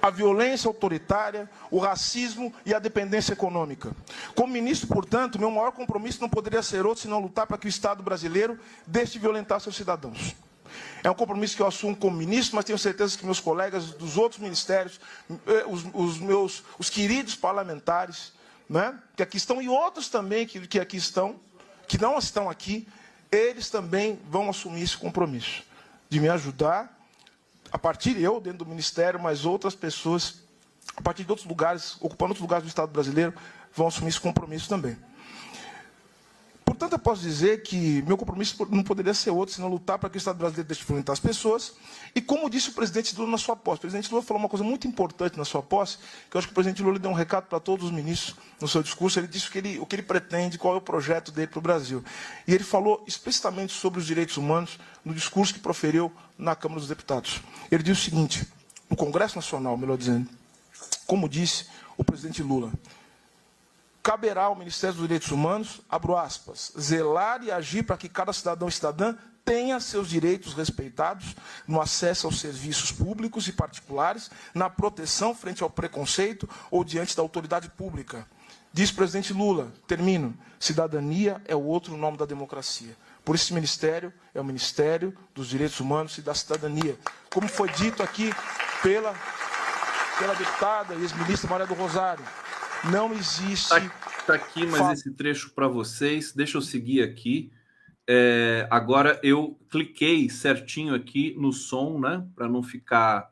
a violência autoritária, o racismo e a dependência econômica. Como ministro, portanto, meu maior compromisso não poderia ser outro senão lutar para que o Estado brasileiro deixe de violentar seus cidadãos. É um compromisso que eu assumo como ministro, mas tenho certeza que meus colegas dos outros ministérios, eh, os, os meus os queridos parlamentares, né, que aqui estão, e outros também que, que aqui estão, que não estão aqui, eles também vão assumir esse compromisso de me ajudar a partir eu dentro do ministério, mas outras pessoas a partir de outros lugares, ocupando outros lugares do Estado brasileiro, vão assumir esse compromisso também. Portanto, eu posso dizer que meu compromisso não poderia ser outro, senão lutar para que o Estado brasileiro deixe de enfrentar as pessoas. E como disse o presidente Lula na sua posse, o presidente Lula falou uma coisa muito importante na sua posse, que eu acho que o presidente Lula deu um recado para todos os ministros no seu discurso. Ele disse o que ele, o que ele pretende, qual é o projeto dele para o Brasil. E ele falou explicitamente sobre os direitos humanos no discurso que proferiu na Câmara dos Deputados. Ele disse o seguinte, no Congresso Nacional, melhor dizendo, como disse o presidente Lula, caberá ao Ministério dos Direitos Humanos, abro aspas, zelar e agir para que cada cidadão e cidadã tenha seus direitos respeitados no acesso aos serviços públicos e particulares, na proteção frente ao preconceito ou diante da autoridade pública. Diz o presidente Lula, termino, cidadania é o outro nome da democracia. Por esse ministério é o Ministério dos Direitos Humanos e da Cidadania. Como foi dito aqui pela, pela deputada e ex-ministra Maria do Rosário, não existe. Está tá aqui mais esse trecho para vocês. Deixa eu seguir aqui. É, agora eu cliquei certinho aqui no som, né? Para não ficar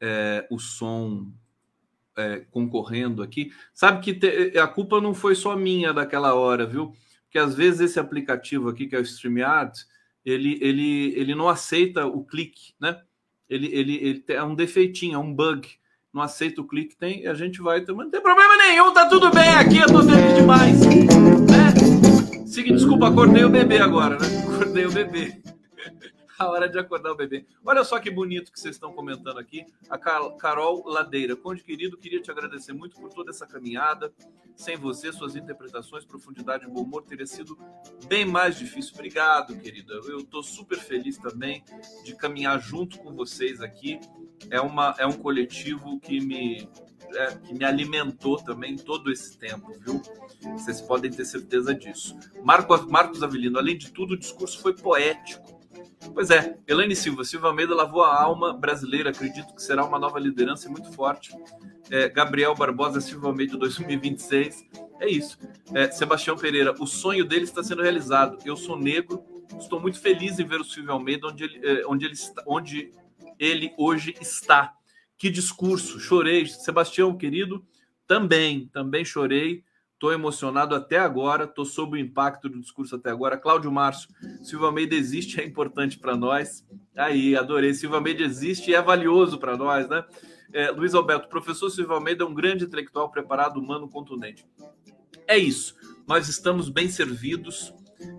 é, o som é, concorrendo aqui. Sabe que te, a culpa não foi só minha daquela hora, viu? Porque às vezes esse aplicativo aqui, que é o StreamYard, ele, ele, ele não aceita o clique, né? Ele, ele, ele é um defeitinho, é um bug não aceita o clique, tem, e a gente vai também. Não tem problema nenhum, tá tudo bem aqui, eu tô feliz demais. Né? Seguinte, desculpa, acordei o bebê agora, né? Acordei o bebê. a hora de acordar o bebê. Olha só que bonito que vocês estão comentando aqui. A Carol Ladeira. Conde querido, queria te agradecer muito por toda essa caminhada. Sem você, suas interpretações, profundidade e bom humor teria sido bem mais difícil. Obrigado, querida. Eu estou super feliz também de caminhar junto com vocês aqui. É, uma, é um coletivo que me, é, que me alimentou também todo esse tempo, viu? Vocês podem ter certeza disso. Marco, Marcos Avelino, além de tudo, o discurso foi poético Pois é, Elaine Silva, Silva Almeida lavou a alma brasileira, acredito que será uma nova liderança muito forte. É, Gabriel Barbosa, Silva Almeida 2026, é isso. É, Sebastião Pereira, o sonho dele está sendo realizado. Eu sou negro, estou muito feliz em ver o Silvio Almeida onde ele, é, onde ele, está, onde ele hoje está. Que discurso, chorei. Sebastião, querido, também, também chorei. Estou emocionado até agora, estou sob o impacto do discurso até agora. Cláudio Márcio, Silva Almeida existe, é importante para nós. Aí, adorei. Silva Almeida existe e é valioso para nós, né? É, Luiz Alberto, professor Silva Almeida é um grande intelectual preparado, humano, contundente. É isso. Nós estamos bem servidos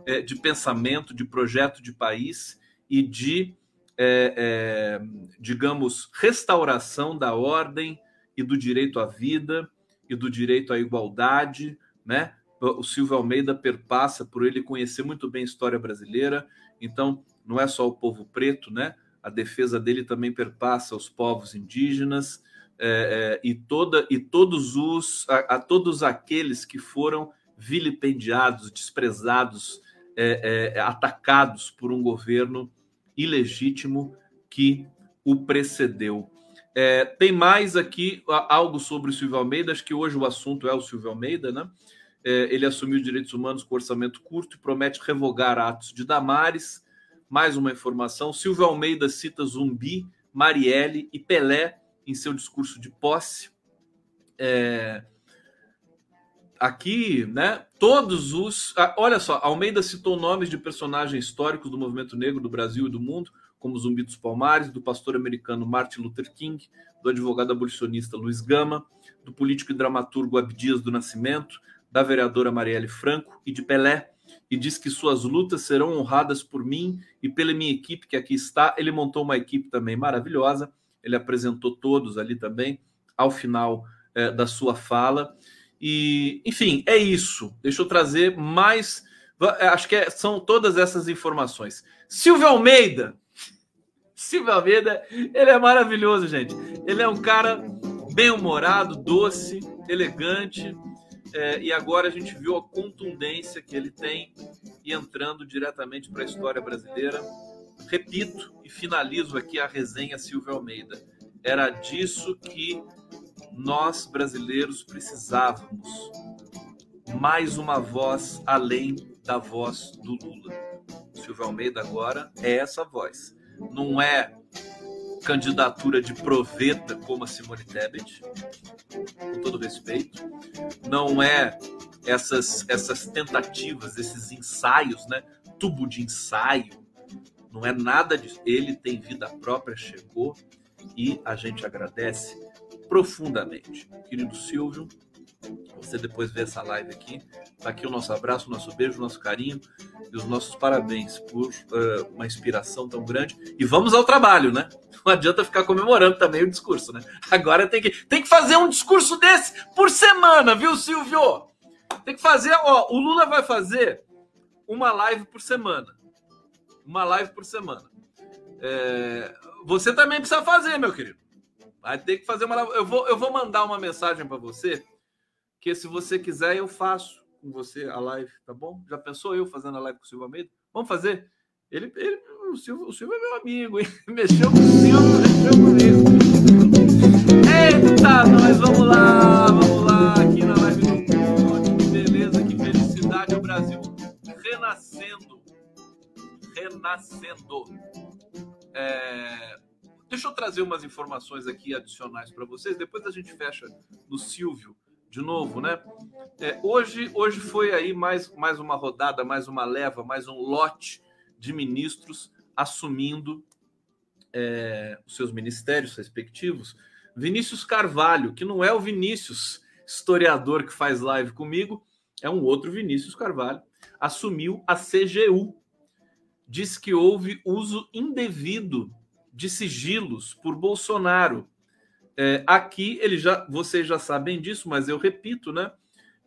é, de pensamento, de projeto de país e de, é, é digamos, restauração da ordem e do direito à vida e do direito à igualdade, né? O Silvio Almeida perpassa por ele conhecer muito bem a história brasileira, então não é só o povo preto, né? A defesa dele também perpassa os povos indígenas é, é, e toda e todos os a, a, todos aqueles que foram vilipendiados, desprezados, é, é atacados por um governo ilegítimo que o precedeu. É, tem mais aqui algo sobre o Silvio Almeida, acho que hoje o assunto é o Silvio Almeida, né? É, ele assumiu direitos humanos com orçamento curto e promete revogar atos de Damares. Mais uma informação: Silvio Almeida cita Zumbi, Marielle e Pelé em seu discurso de posse. É, aqui, né? Todos os. Olha só, Almeida citou nomes de personagens históricos do movimento negro do Brasil e do mundo como Zumbi dos Palmares, do pastor americano Martin Luther King, do advogado abolicionista Luiz Gama, do político e dramaturgo Abdias do Nascimento, da vereadora Marielle Franco e de Pelé, e diz que suas lutas serão honradas por mim e pela minha equipe que aqui está. Ele montou uma equipe também maravilhosa, ele apresentou todos ali também ao final é, da sua fala. E, enfim, é isso. Deixa eu trazer mais. Acho que é, são todas essas informações. Silvio Almeida, Silvio Almeida, ele é maravilhoso, gente. Ele é um cara bem-humorado, doce, elegante. É, e agora a gente viu a contundência que ele tem e entrando diretamente para a história brasileira. Repito e finalizo aqui a resenha Silvio Almeida. Era disso que nós brasileiros precisávamos. Mais uma voz além da voz do Lula. Silvio Almeida agora é essa voz não é candidatura de proveta como a Simone Tebet, com todo respeito. Não é essas, essas tentativas, esses ensaios, né? Tubo de ensaio. Não é nada disso. Ele tem vida própria, chegou e a gente agradece profundamente. Querido Silvio, você depois vê essa live aqui. Tá aqui o nosso abraço, o nosso beijo, o nosso carinho e os nossos parabéns por uh, uma inspiração tão grande. E vamos ao trabalho, né? Não adianta ficar comemorando também o discurso, né? Agora tem que, tem que fazer um discurso desse por semana, viu, Silvio? Tem que fazer, ó, o Lula vai fazer uma live por semana. Uma live por semana. É, você também precisa fazer, meu querido. Vai ter que fazer uma. Eu vou, eu vou mandar uma mensagem para você que se você quiser eu faço com você a live, tá bom? Já pensou eu fazendo a live com o Silvio Almeida? Vamos fazer? Ele, ele o, Silvio, o Silvio é meu amigo, hein? Mexeu com o Silvio, mexeu comigo. Eita, nós vamos lá, vamos lá, aqui na live do Conte. Que beleza, que felicidade, o Brasil renascendo. Renascendo. É, deixa eu trazer umas informações aqui adicionais para vocês, depois a gente fecha no Silvio de novo, né? É, hoje, hoje foi aí mais, mais uma rodada, mais uma leva, mais um lote de ministros assumindo é, os seus ministérios respectivos. Vinícius Carvalho, que não é o Vinícius historiador que faz live comigo, é um outro Vinícius Carvalho, assumiu a CGU. Diz que houve uso indevido de sigilos por Bolsonaro é, aqui, ele já, vocês já sabem disso, mas eu repito, né?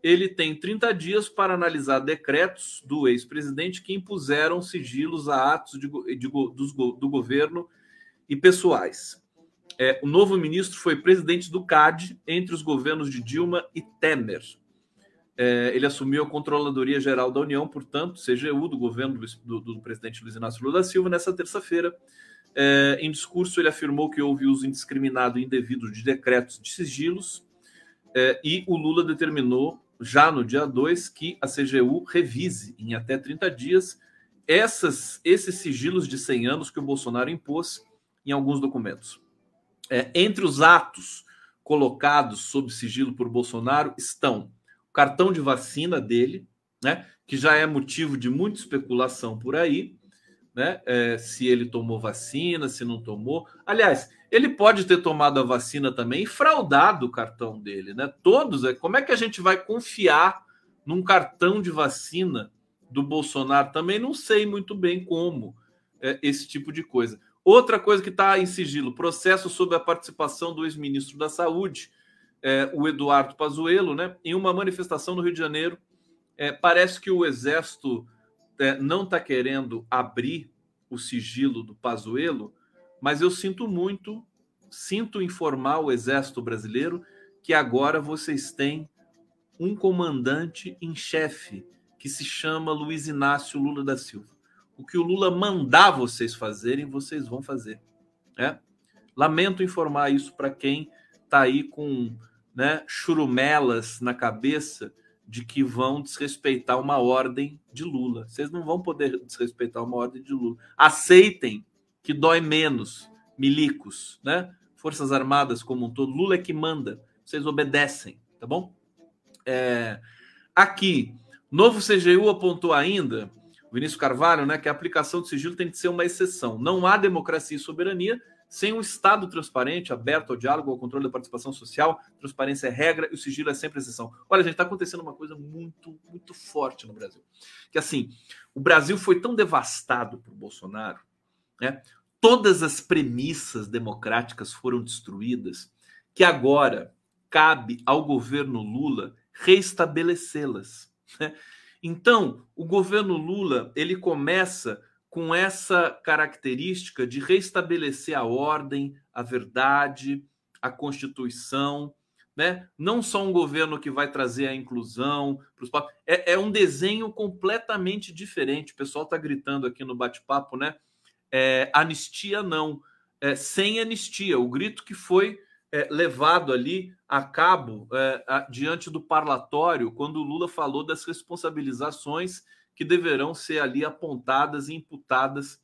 Ele tem 30 dias para analisar decretos do ex-presidente que impuseram sigilos a atos de, de, do governo e pessoais. É, o novo ministro foi presidente do CAD entre os governos de Dilma e Temer. É, ele assumiu a Controladoria Geral da União, portanto, CGU, do governo do, do, do presidente Luiz Inácio Lula da Silva, nessa terça-feira, é, em discurso, ele afirmou que houve uso indiscriminado e indevido de decretos de sigilos é, e o Lula determinou, já no dia 2, que a CGU revise em até 30 dias essas, esses sigilos de 100 anos que o Bolsonaro impôs em alguns documentos. É, entre os atos colocados sob sigilo por Bolsonaro estão o cartão de vacina dele, né, que já é motivo de muita especulação por aí, né? É, se ele tomou vacina, se não tomou. Aliás, ele pode ter tomado a vacina também e fraudado o cartão dele, né? Todos. É, como é que a gente vai confiar num cartão de vacina do Bolsonaro? Também não sei muito bem como é, esse tipo de coisa. Outra coisa que está em sigilo: processo sobre a participação do ex-ministro da Saúde, é, o Eduardo Pazuello, né? Em uma manifestação no Rio de Janeiro. É, parece que o Exército é, não está querendo abrir o sigilo do Pazuello, mas eu sinto muito, sinto informar o Exército Brasileiro que agora vocês têm um comandante em chefe que se chama Luiz Inácio Lula da Silva. O que o Lula mandar vocês fazerem, vocês vão fazer. Né? Lamento informar isso para quem está aí com né, churumelas na cabeça de que vão desrespeitar uma ordem de Lula. Vocês não vão poder desrespeitar uma ordem de Lula. Aceitem que dói menos, milicos, né? Forças Armadas como um todo. Lula é que manda. Vocês obedecem, tá bom? É, aqui, novo CGU apontou ainda, Vinícius Carvalho, né, que a aplicação do sigilo tem que ser uma exceção. Não há democracia e soberania sem um Estado transparente, aberto ao diálogo, ao controle da participação social, transparência é regra e o sigilo é sempre exceção. Olha, gente, está acontecendo uma coisa muito, muito forte no Brasil. Que assim, o Brasil foi tão devastado por Bolsonaro, né? Todas as premissas democráticas foram destruídas, que agora cabe ao governo Lula reestabelecê-las. Né? Então, o governo Lula ele começa com essa característica de restabelecer a ordem, a verdade, a Constituição, né? Não só um governo que vai trazer a inclusão para os é, é um desenho completamente diferente. O pessoal está gritando aqui no bate-papo, né? É, anistia não, é, sem anistia. O grito que foi é, levado ali a cabo é, a, diante do parlatório quando o Lula falou das responsabilizações que deverão ser ali apontadas e imputadas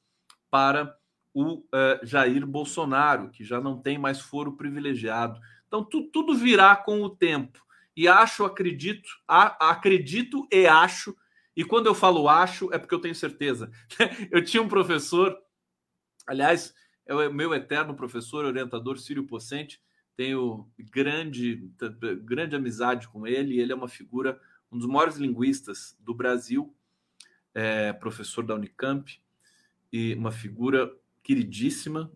para o uh, Jair Bolsonaro, que já não tem mais foro privilegiado. Então, tu, tudo virá com o tempo. E acho, acredito, a, acredito e acho. E quando eu falo acho, é porque eu tenho certeza. eu tinha um professor, aliás, é o meu eterno professor, orientador Círio Pocente. Tenho grande, grande amizade com ele. Ele é uma figura, um dos maiores linguistas do Brasil, é professor da Unicamp, e uma figura queridíssima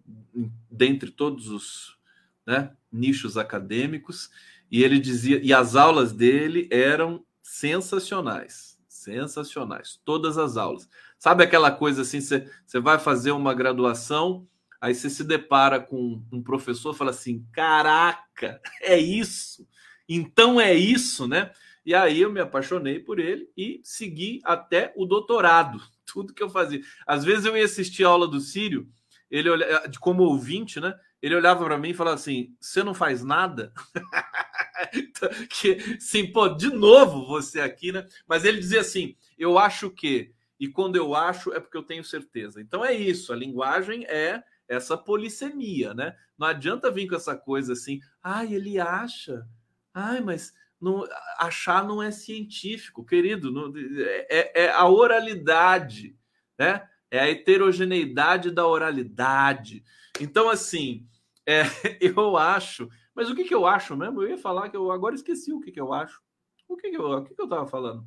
dentre todos os né, nichos acadêmicos, e ele dizia, e as aulas dele eram sensacionais, sensacionais, todas as aulas. Sabe aquela coisa assim, você, vai fazer uma graduação, aí você se depara com um professor, fala assim, caraca, é isso, então é isso, né? E aí eu me apaixonei por ele e segui até o doutorado, tudo que eu fazia. Às vezes eu ia assistir a aula do Sírio, ele olha, como ouvinte, né? Ele olhava para mim e falava assim: "Você não faz nada?" que sim, pô, de novo você aqui, né? Mas ele dizia assim: "Eu acho que e quando eu acho é porque eu tenho certeza". Então é isso, a linguagem é essa polissemia, né? Não adianta vir com essa coisa assim: "Ai, ele acha". Ai, mas não, achar não é científico, querido. Não, é, é a oralidade, né? É a heterogeneidade da oralidade. Então, assim, é, eu acho. Mas o que, que eu acho mesmo? Eu ia falar que eu agora esqueci o que, que eu acho. O que, que eu o que, que eu estava falando?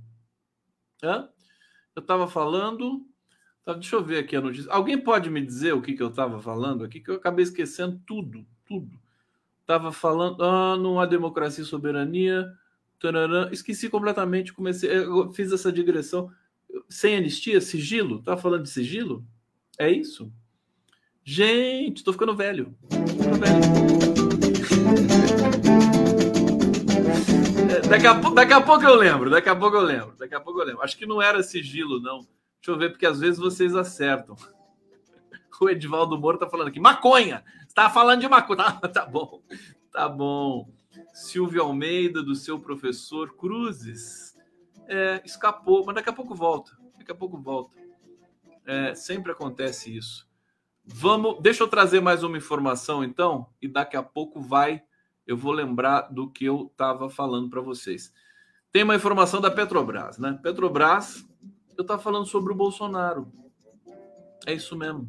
Hã? Eu estava falando. Tá, deixa eu ver aqui a notícia. Alguém pode me dizer o que, que eu estava falando aqui? Que eu acabei esquecendo tudo, tudo. Estava falando. Ah, não há democracia e soberania. Tararã, esqueci completamente. Comecei, fiz essa digressão sem anistia, sigilo? Tá falando de sigilo? É isso? Gente, tô ficando velho. Tô velho. É, daqui, a, daqui a pouco eu lembro, daqui a pouco eu lembro, daqui a pouco eu lembro. Acho que não era sigilo, não. Deixa eu ver, porque às vezes vocês acertam. O Edivaldo Moro tá falando aqui, maconha! Você tá falando de maconha. Tá, tá bom, tá bom. Silvio Almeida, do seu professor Cruzes é, escapou, mas daqui a pouco volta. Daqui a pouco volta. É, sempre acontece isso. Vamos, deixa eu trazer mais uma informação então, e daqui a pouco vai, eu vou lembrar do que eu estava falando para vocês. Tem uma informação da Petrobras, né? Petrobras, eu estava falando sobre o Bolsonaro. É isso mesmo.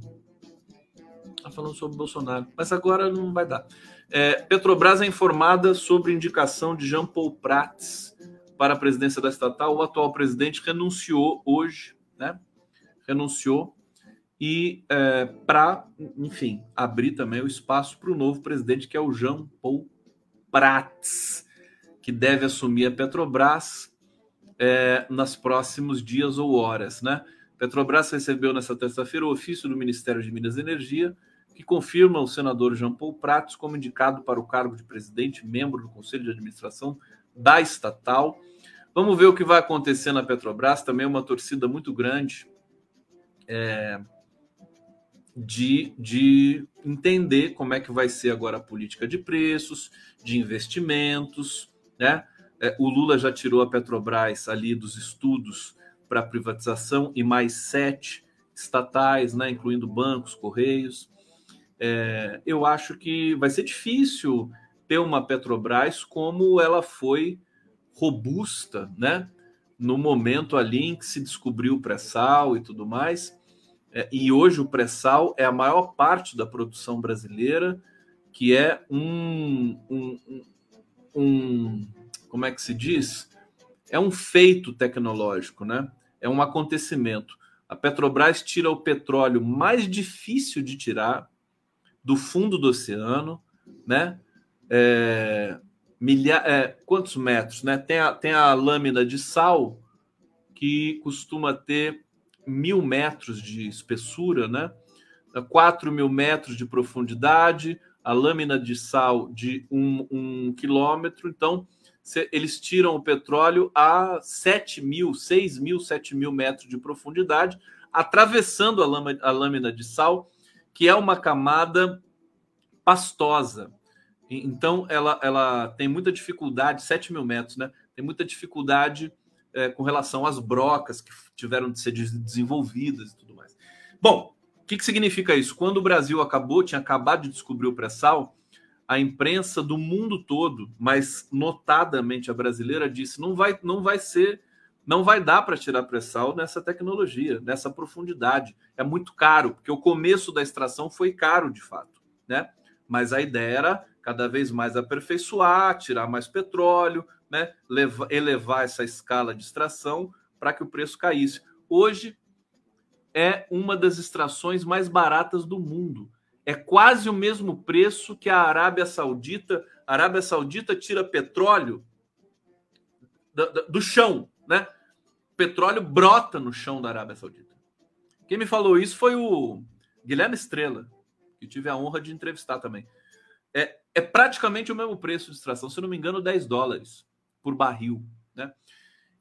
Está falando sobre o Bolsonaro, mas agora não vai dar. É, Petrobras é informada sobre indicação de Jean Paul Prats para a presidência da estatal. O atual presidente renunciou hoje, né? Renunciou e é, para, enfim, abrir também o espaço para o novo presidente, que é o Jean Paul Prats, que deve assumir a Petrobras é, nos próximos dias ou horas, né? Petrobras recebeu nesta terça-feira o ofício do Ministério de Minas e Energia, que confirma o senador Jean Paul Prats como indicado para o cargo de presidente, membro do Conselho de Administração da estatal. Vamos ver o que vai acontecer na Petrobras. Também uma torcida muito grande é, de, de entender como é que vai ser agora a política de preços, de investimentos. Né? É, o Lula já tirou a Petrobras ali dos estudos para privatização e mais sete estatais, né, incluindo bancos, correios. É, eu acho que vai ser difícil ter uma Petrobras como ela foi robusta, né? No momento ali em que se descobriu o pré-sal e tudo mais. É, e hoje o pré-sal é a maior parte da produção brasileira, que é um, um, um, como é que se diz? É um feito tecnológico, né? É um acontecimento. A Petrobras tira o petróleo mais difícil de tirar do fundo do oceano, né? é, milha, é, quantos metros, né? Tem a, tem a lâmina de sal que costuma ter mil metros de espessura, né? 4 mil metros de profundidade, a lâmina de sal de um, um quilômetro. Então, eles tiram o petróleo a 7 mil, 6 mil, 7 mil metros de profundidade, atravessando a, lama, a lâmina de sal, que é uma camada pastosa. Então, ela, ela tem muita dificuldade, 7 mil metros, né? Tem muita dificuldade é, com relação às brocas que tiveram de ser desenvolvidas e tudo mais. Bom, O que, que significa isso? Quando o Brasil acabou, tinha acabado de descobrir o pré-sal, a imprensa do mundo todo, mas notadamente a brasileira, disse: não vai, não vai ser, não vai dar para tirar pré-sal nessa tecnologia, nessa profundidade. É muito caro, porque o começo da extração foi caro de fato, né? Mas a ideia era cada vez mais aperfeiçoar, tirar mais petróleo, né? Levar, elevar essa escala de extração para que o preço caísse. Hoje é uma das extrações mais baratas do mundo é quase o mesmo preço que a Arábia Saudita. A Arábia Saudita tira petróleo do, do, chão, né? Petróleo brota no chão da Arábia Saudita. Quem me falou isso foi o Guilherme Estrela, que tive a honra de entrevistar também. É, é praticamente o mesmo preço de extração, se não me engano, 10 dólares por barril, né?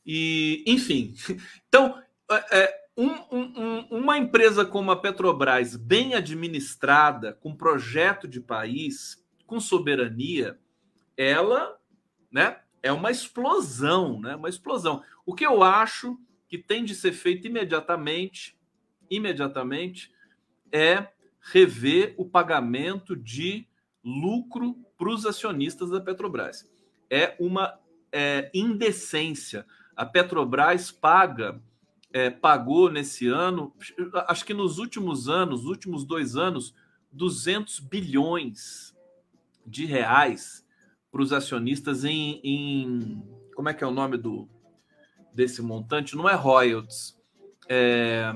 E, enfim, então é, é um, um, uma empresa como a Petrobras, bem administrada, com projeto de país, com soberania, ela né, é uma explosão, né? Uma explosão. O que eu acho que tem de ser feito imediatamente, imediatamente, é rever o pagamento de lucro para os acionistas da Petrobras. É uma é, indecência. A Petrobras paga é, pagou nesse ano, acho que nos últimos anos, últimos dois anos, 200 bilhões de reais para os acionistas em, em, Como é que é o nome do desse montante? Não é royalties, é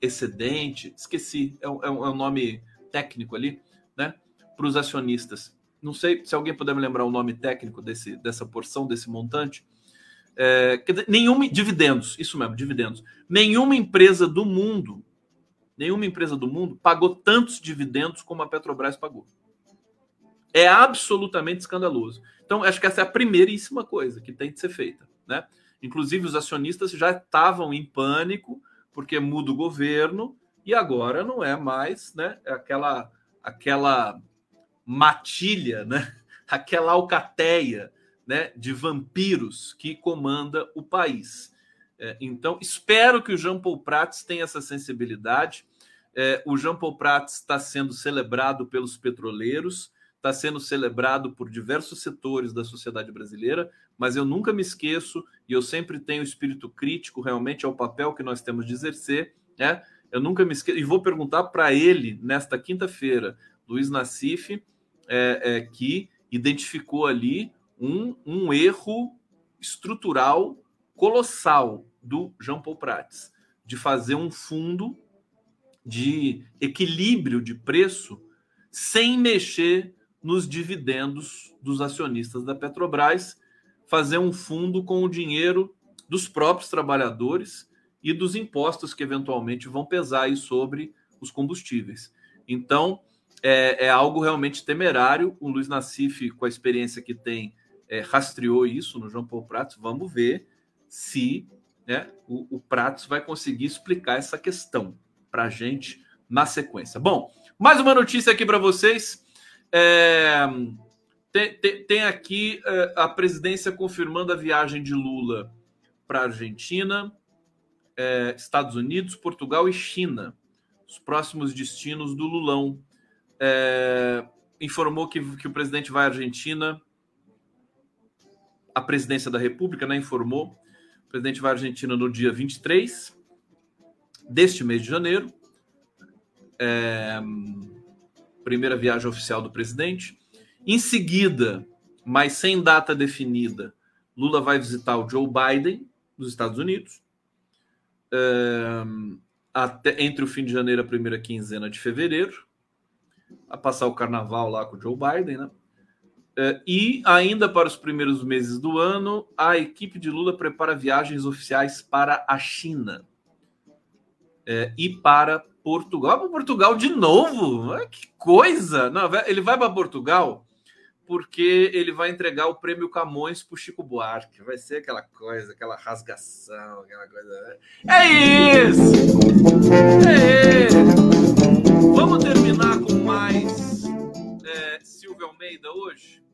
excedente, esqueci, é, é, é um nome técnico ali, né? Para os acionistas. Não sei se alguém puder me lembrar o nome técnico desse, dessa porção, desse montante é, dividendos, isso mesmo, dividendos. Nenhuma empresa do mundo, nenhuma empresa do mundo pagou tantos dividendos como a Petrobras pagou. É absolutamente escandaloso. Então, acho que essa é a primeiríssima coisa que tem que ser feita, né? Inclusive, os acionistas já estavam em pânico porque muda o governo e agora não é mais, né? É aquela aquela matilha, né? Aquela alcateia né, de vampiros que comanda o país. É, então, espero que o Jean Paul Prats tenha essa sensibilidade. É, o Jean Paul Prats está sendo celebrado pelos petroleiros, está sendo celebrado por diversos setores da sociedade brasileira, mas eu nunca me esqueço e eu sempre tenho espírito crítico realmente ao papel que nós temos de exercer. Né? Eu nunca me esqueço, e vou perguntar para ele nesta quinta-feira, Luiz Nassif, é, é, que identificou ali um, um erro estrutural colossal do Jean Paul Prats de fazer um fundo de equilíbrio de preço sem mexer nos dividendos dos acionistas da Petrobras, fazer um fundo com o dinheiro dos próprios trabalhadores e dos impostos que eventualmente vão pesar aí sobre os combustíveis. Então, é, é algo realmente temerário. O Luiz Nassif, com a experiência que tem é, rastreou isso no João Paulo Pratos. Vamos ver se né, o, o Pratos vai conseguir explicar essa questão para a gente na sequência. Bom, mais uma notícia aqui para vocês. É, tem, tem, tem, aqui é, a presidência confirmando a viagem de Lula para a Argentina, é, Estados Unidos, Portugal e China, os próximos destinos do Lulão. É, informou que, que o presidente vai à Argentina a presidência da República né, informou. O presidente vai à Argentina no dia 23 deste mês de janeiro. É, primeira viagem oficial do presidente. Em seguida, mas sem data definida, Lula vai visitar o Joe Biden nos Estados Unidos. É, até, entre o fim de janeiro e a primeira quinzena de fevereiro, a passar o carnaval lá com o Joe Biden, né? É, e ainda para os primeiros meses do ano, a equipe de Lula prepara viagens oficiais para a China é, e para Portugal. Para Portugal de novo? Que coisa! Não, ele vai para Portugal porque ele vai entregar o prêmio Camões para Chico Buarque. Vai ser aquela coisa, aquela rasgação, aquela coisa. Né? É isso! É isso! Vamos terminar com mais é, Silvio Almeida hoje?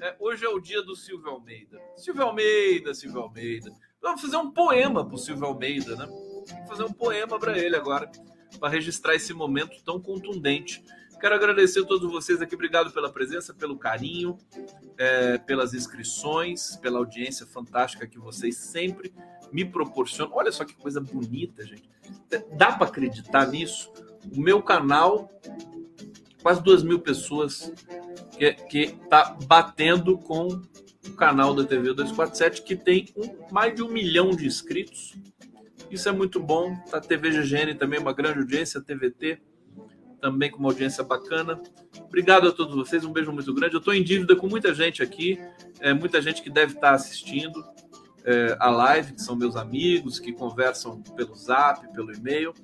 É, hoje é o dia do Silvio Almeida. Silvio Almeida, Silvio Almeida. Vamos fazer um poema para o Silvio Almeida, né? Vamos fazer um poema para ele agora. para registrar esse momento tão contundente. Quero agradecer a todos vocês aqui, obrigado pela presença, pelo carinho, é, pelas inscrições, pela audiência fantástica que vocês sempre me proporcionam. Olha só que coisa bonita, gente. Dá para acreditar nisso? O meu canal, quase duas mil pessoas que, que tá batendo com o canal da TV 247, que tem um, mais de um milhão de inscritos. Isso é muito bom. A TV GGN também é uma grande audiência, a TVT também com uma audiência bacana. Obrigado a todos vocês, um beijo muito grande. Eu estou em dívida com muita gente aqui, é, muita gente que deve estar assistindo é, a live, que são meus amigos, que conversam pelo zap, pelo e-mail.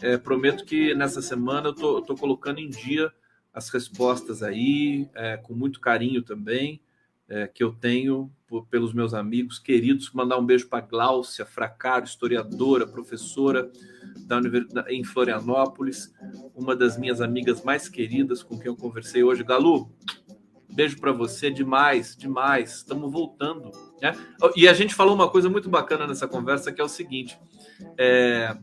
É, prometo que nessa semana eu estou colocando em dia as respostas aí, é, com muito carinho também, é, que eu tenho por, pelos meus amigos queridos. Mandar um beijo para Gláucia Fracaro, historiadora, professora da Universidade em Florianópolis, uma das minhas amigas mais queridas com quem eu conversei hoje. Galu, beijo para você, demais, demais. Estamos voltando. Né? E a gente falou uma coisa muito bacana nessa conversa, que é o seguinte. É,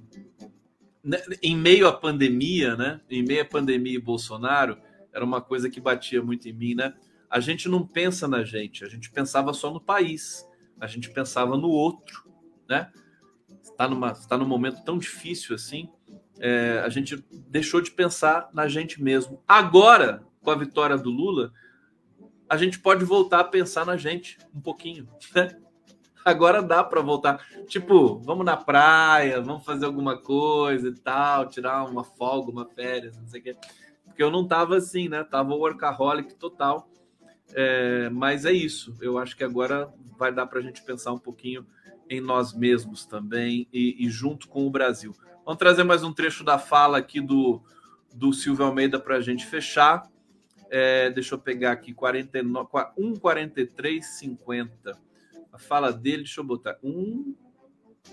em meio à pandemia, né? Em meio à pandemia e Bolsonaro, era uma coisa que batia muito em mim, né? A gente não pensa na gente, a gente pensava só no país, a gente pensava no outro, né? Está numa, está num momento tão difícil assim, é, a gente deixou de pensar na gente mesmo. Agora, com a vitória do Lula, a gente pode voltar a pensar na gente um pouquinho, né? Agora dá para voltar. Tipo, vamos na praia, vamos fazer alguma coisa e tal, tirar uma folga, uma férias, não sei o quê. Porque eu não tava assim, né? Tava workaholic total. É, mas é isso. Eu acho que agora vai dar para a gente pensar um pouquinho em nós mesmos também e, e, junto com o Brasil. Vamos trazer mais um trecho da fala aqui do, do Silvio Almeida para a gente fechar. É, deixa eu pegar aqui 49, 1,43,50 a fala dele, deixa eu botar. Um.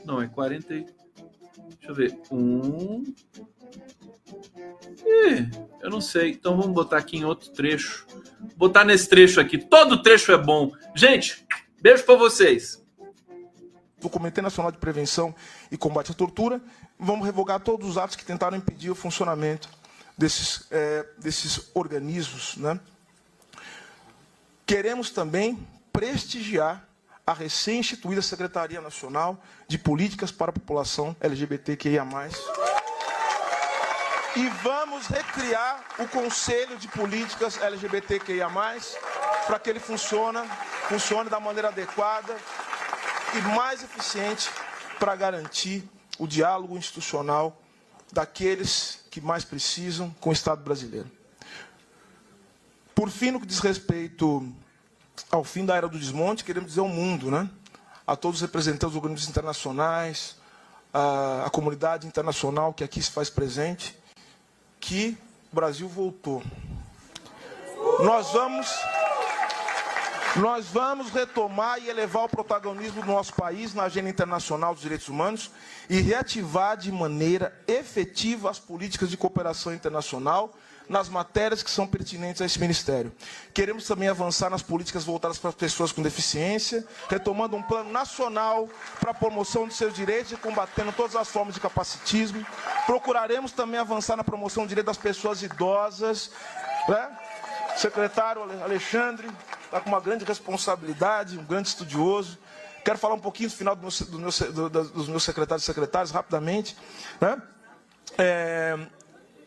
Não, é 40. Deixa eu ver. Um. Ih, eu não sei. Então vamos botar aqui em outro trecho. Botar nesse trecho aqui. Todo trecho é bom. Gente, beijo para vocês. Do Comitê Nacional de Prevenção e Combate à Tortura, vamos revogar todos os atos que tentaram impedir o funcionamento desses, é, desses organismos. Né? Queremos também prestigiar a recém-instituída Secretaria Nacional de Políticas para a População LGBTQIA. E vamos recriar o Conselho de Políticas LGBTQIA, para que ele funcione, funcione da maneira adequada e mais eficiente para garantir o diálogo institucional daqueles que mais precisam com o Estado brasileiro. Por fim, no que diz respeito ao fim da era do desmonte, queremos dizer ao mundo, né? a todos os representantes dos organismos internacionais, a, a comunidade internacional que aqui se faz presente, que o Brasil voltou. Nós vamos nós vamos retomar e elevar o protagonismo do nosso país na agenda internacional dos direitos humanos e reativar de maneira efetiva as políticas de cooperação internacional nas matérias que são pertinentes a esse ministério. Queremos também avançar nas políticas voltadas para as pessoas com deficiência, retomando um plano nacional para a promoção de seus direitos e combatendo todas as formas de capacitismo. Procuraremos também avançar na promoção do direito das pessoas idosas. Né? Secretário Alexandre está com uma grande responsabilidade, um grande estudioso. Quero falar um pouquinho no final do meu, do meu, do, dos meus secretários e secretárias, rapidamente. Né? É,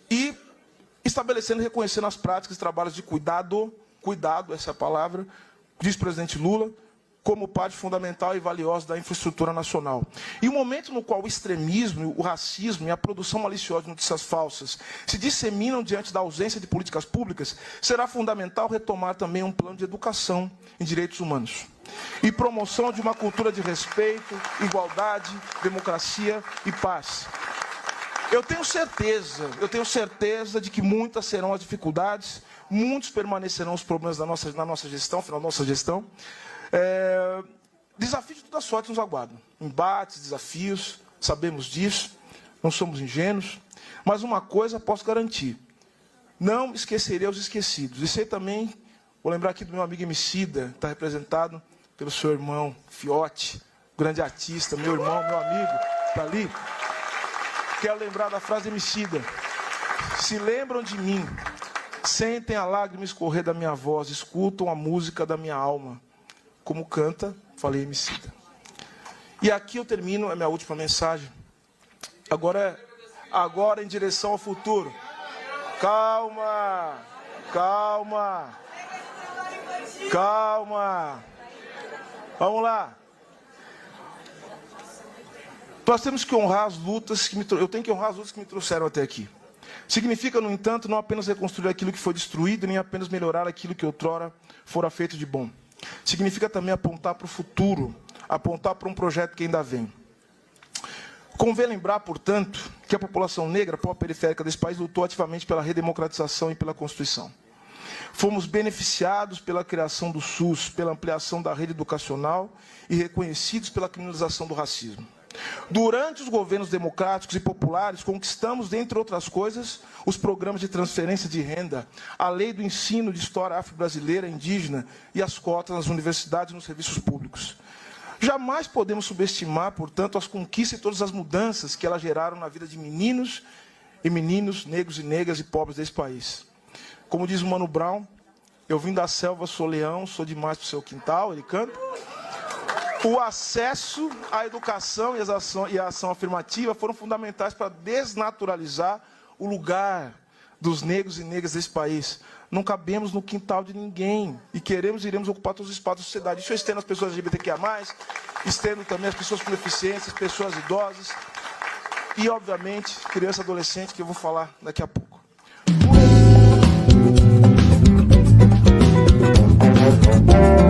e estabelecendo e reconhecendo as práticas e trabalhos de cuidado, cuidado, essa é a palavra, diz o presidente Lula, como parte fundamental e valiosa da infraestrutura nacional. E o momento no qual o extremismo, o racismo e a produção maliciosa de notícias falsas se disseminam diante da ausência de políticas públicas, será fundamental retomar também um plano de educação em direitos humanos e promoção de uma cultura de respeito, igualdade, democracia e paz. Eu tenho certeza, eu tenho certeza de que muitas serão as dificuldades, muitos permanecerão os problemas da nossa, na nossa gestão, final da nossa gestão. É, desafios de toda sorte nos aguardam. Embates, desafios, sabemos disso, não somos ingênuos. Mas uma coisa posso garantir: não esquecerei os esquecidos. E sei também, vou lembrar aqui do meu amigo Emicida, está representado pelo seu irmão Fiote, grande artista, meu irmão, meu amigo, está ali. Quero lembrar da frase emicida. Se lembram de mim, sentem a lágrima escorrer da minha voz, escutam a música da minha alma. Como canta, falei emicida. E aqui eu termino a minha última mensagem. Agora, agora em direção ao futuro. Calma, calma, calma. Vamos lá. Nós temos que honrar as lutas que me eu tenho que honrar as lutas que me trouxeram até aqui. Significa, no entanto, não apenas reconstruir aquilo que foi destruído, nem apenas melhorar aquilo que outrora fora feito de bom. Significa também apontar para o futuro, apontar para um projeto que ainda vem. Convém lembrar, portanto, que a população negra pós-periférica desse país lutou ativamente pela redemocratização e pela Constituição. Fomos beneficiados pela criação do SUS, pela ampliação da rede educacional e reconhecidos pela criminalização do racismo. Durante os governos democráticos e populares, conquistamos, dentre outras coisas, os programas de transferência de renda, a lei do ensino de história afro-brasileira indígena e as cotas nas universidades e nos serviços públicos. Jamais podemos subestimar, portanto, as conquistas e todas as mudanças que elas geraram na vida de meninos e meninos, negros e negras e pobres desse país. Como diz o Mano Brown, eu vim da selva, sou leão, sou demais para o seu quintal, ele canta. O acesso à educação e, ação, e à ação afirmativa foram fundamentais para desnaturalizar o lugar dos negros e negras desse país. Não cabemos no quintal de ninguém e queremos e iremos ocupar todos os espaços da sociedade. Isso eu estendo às pessoas LGBTQIA, estendo também às pessoas com deficiências, pessoas idosas e, obviamente, criança e adolescente, que eu vou falar daqui a pouco. Por...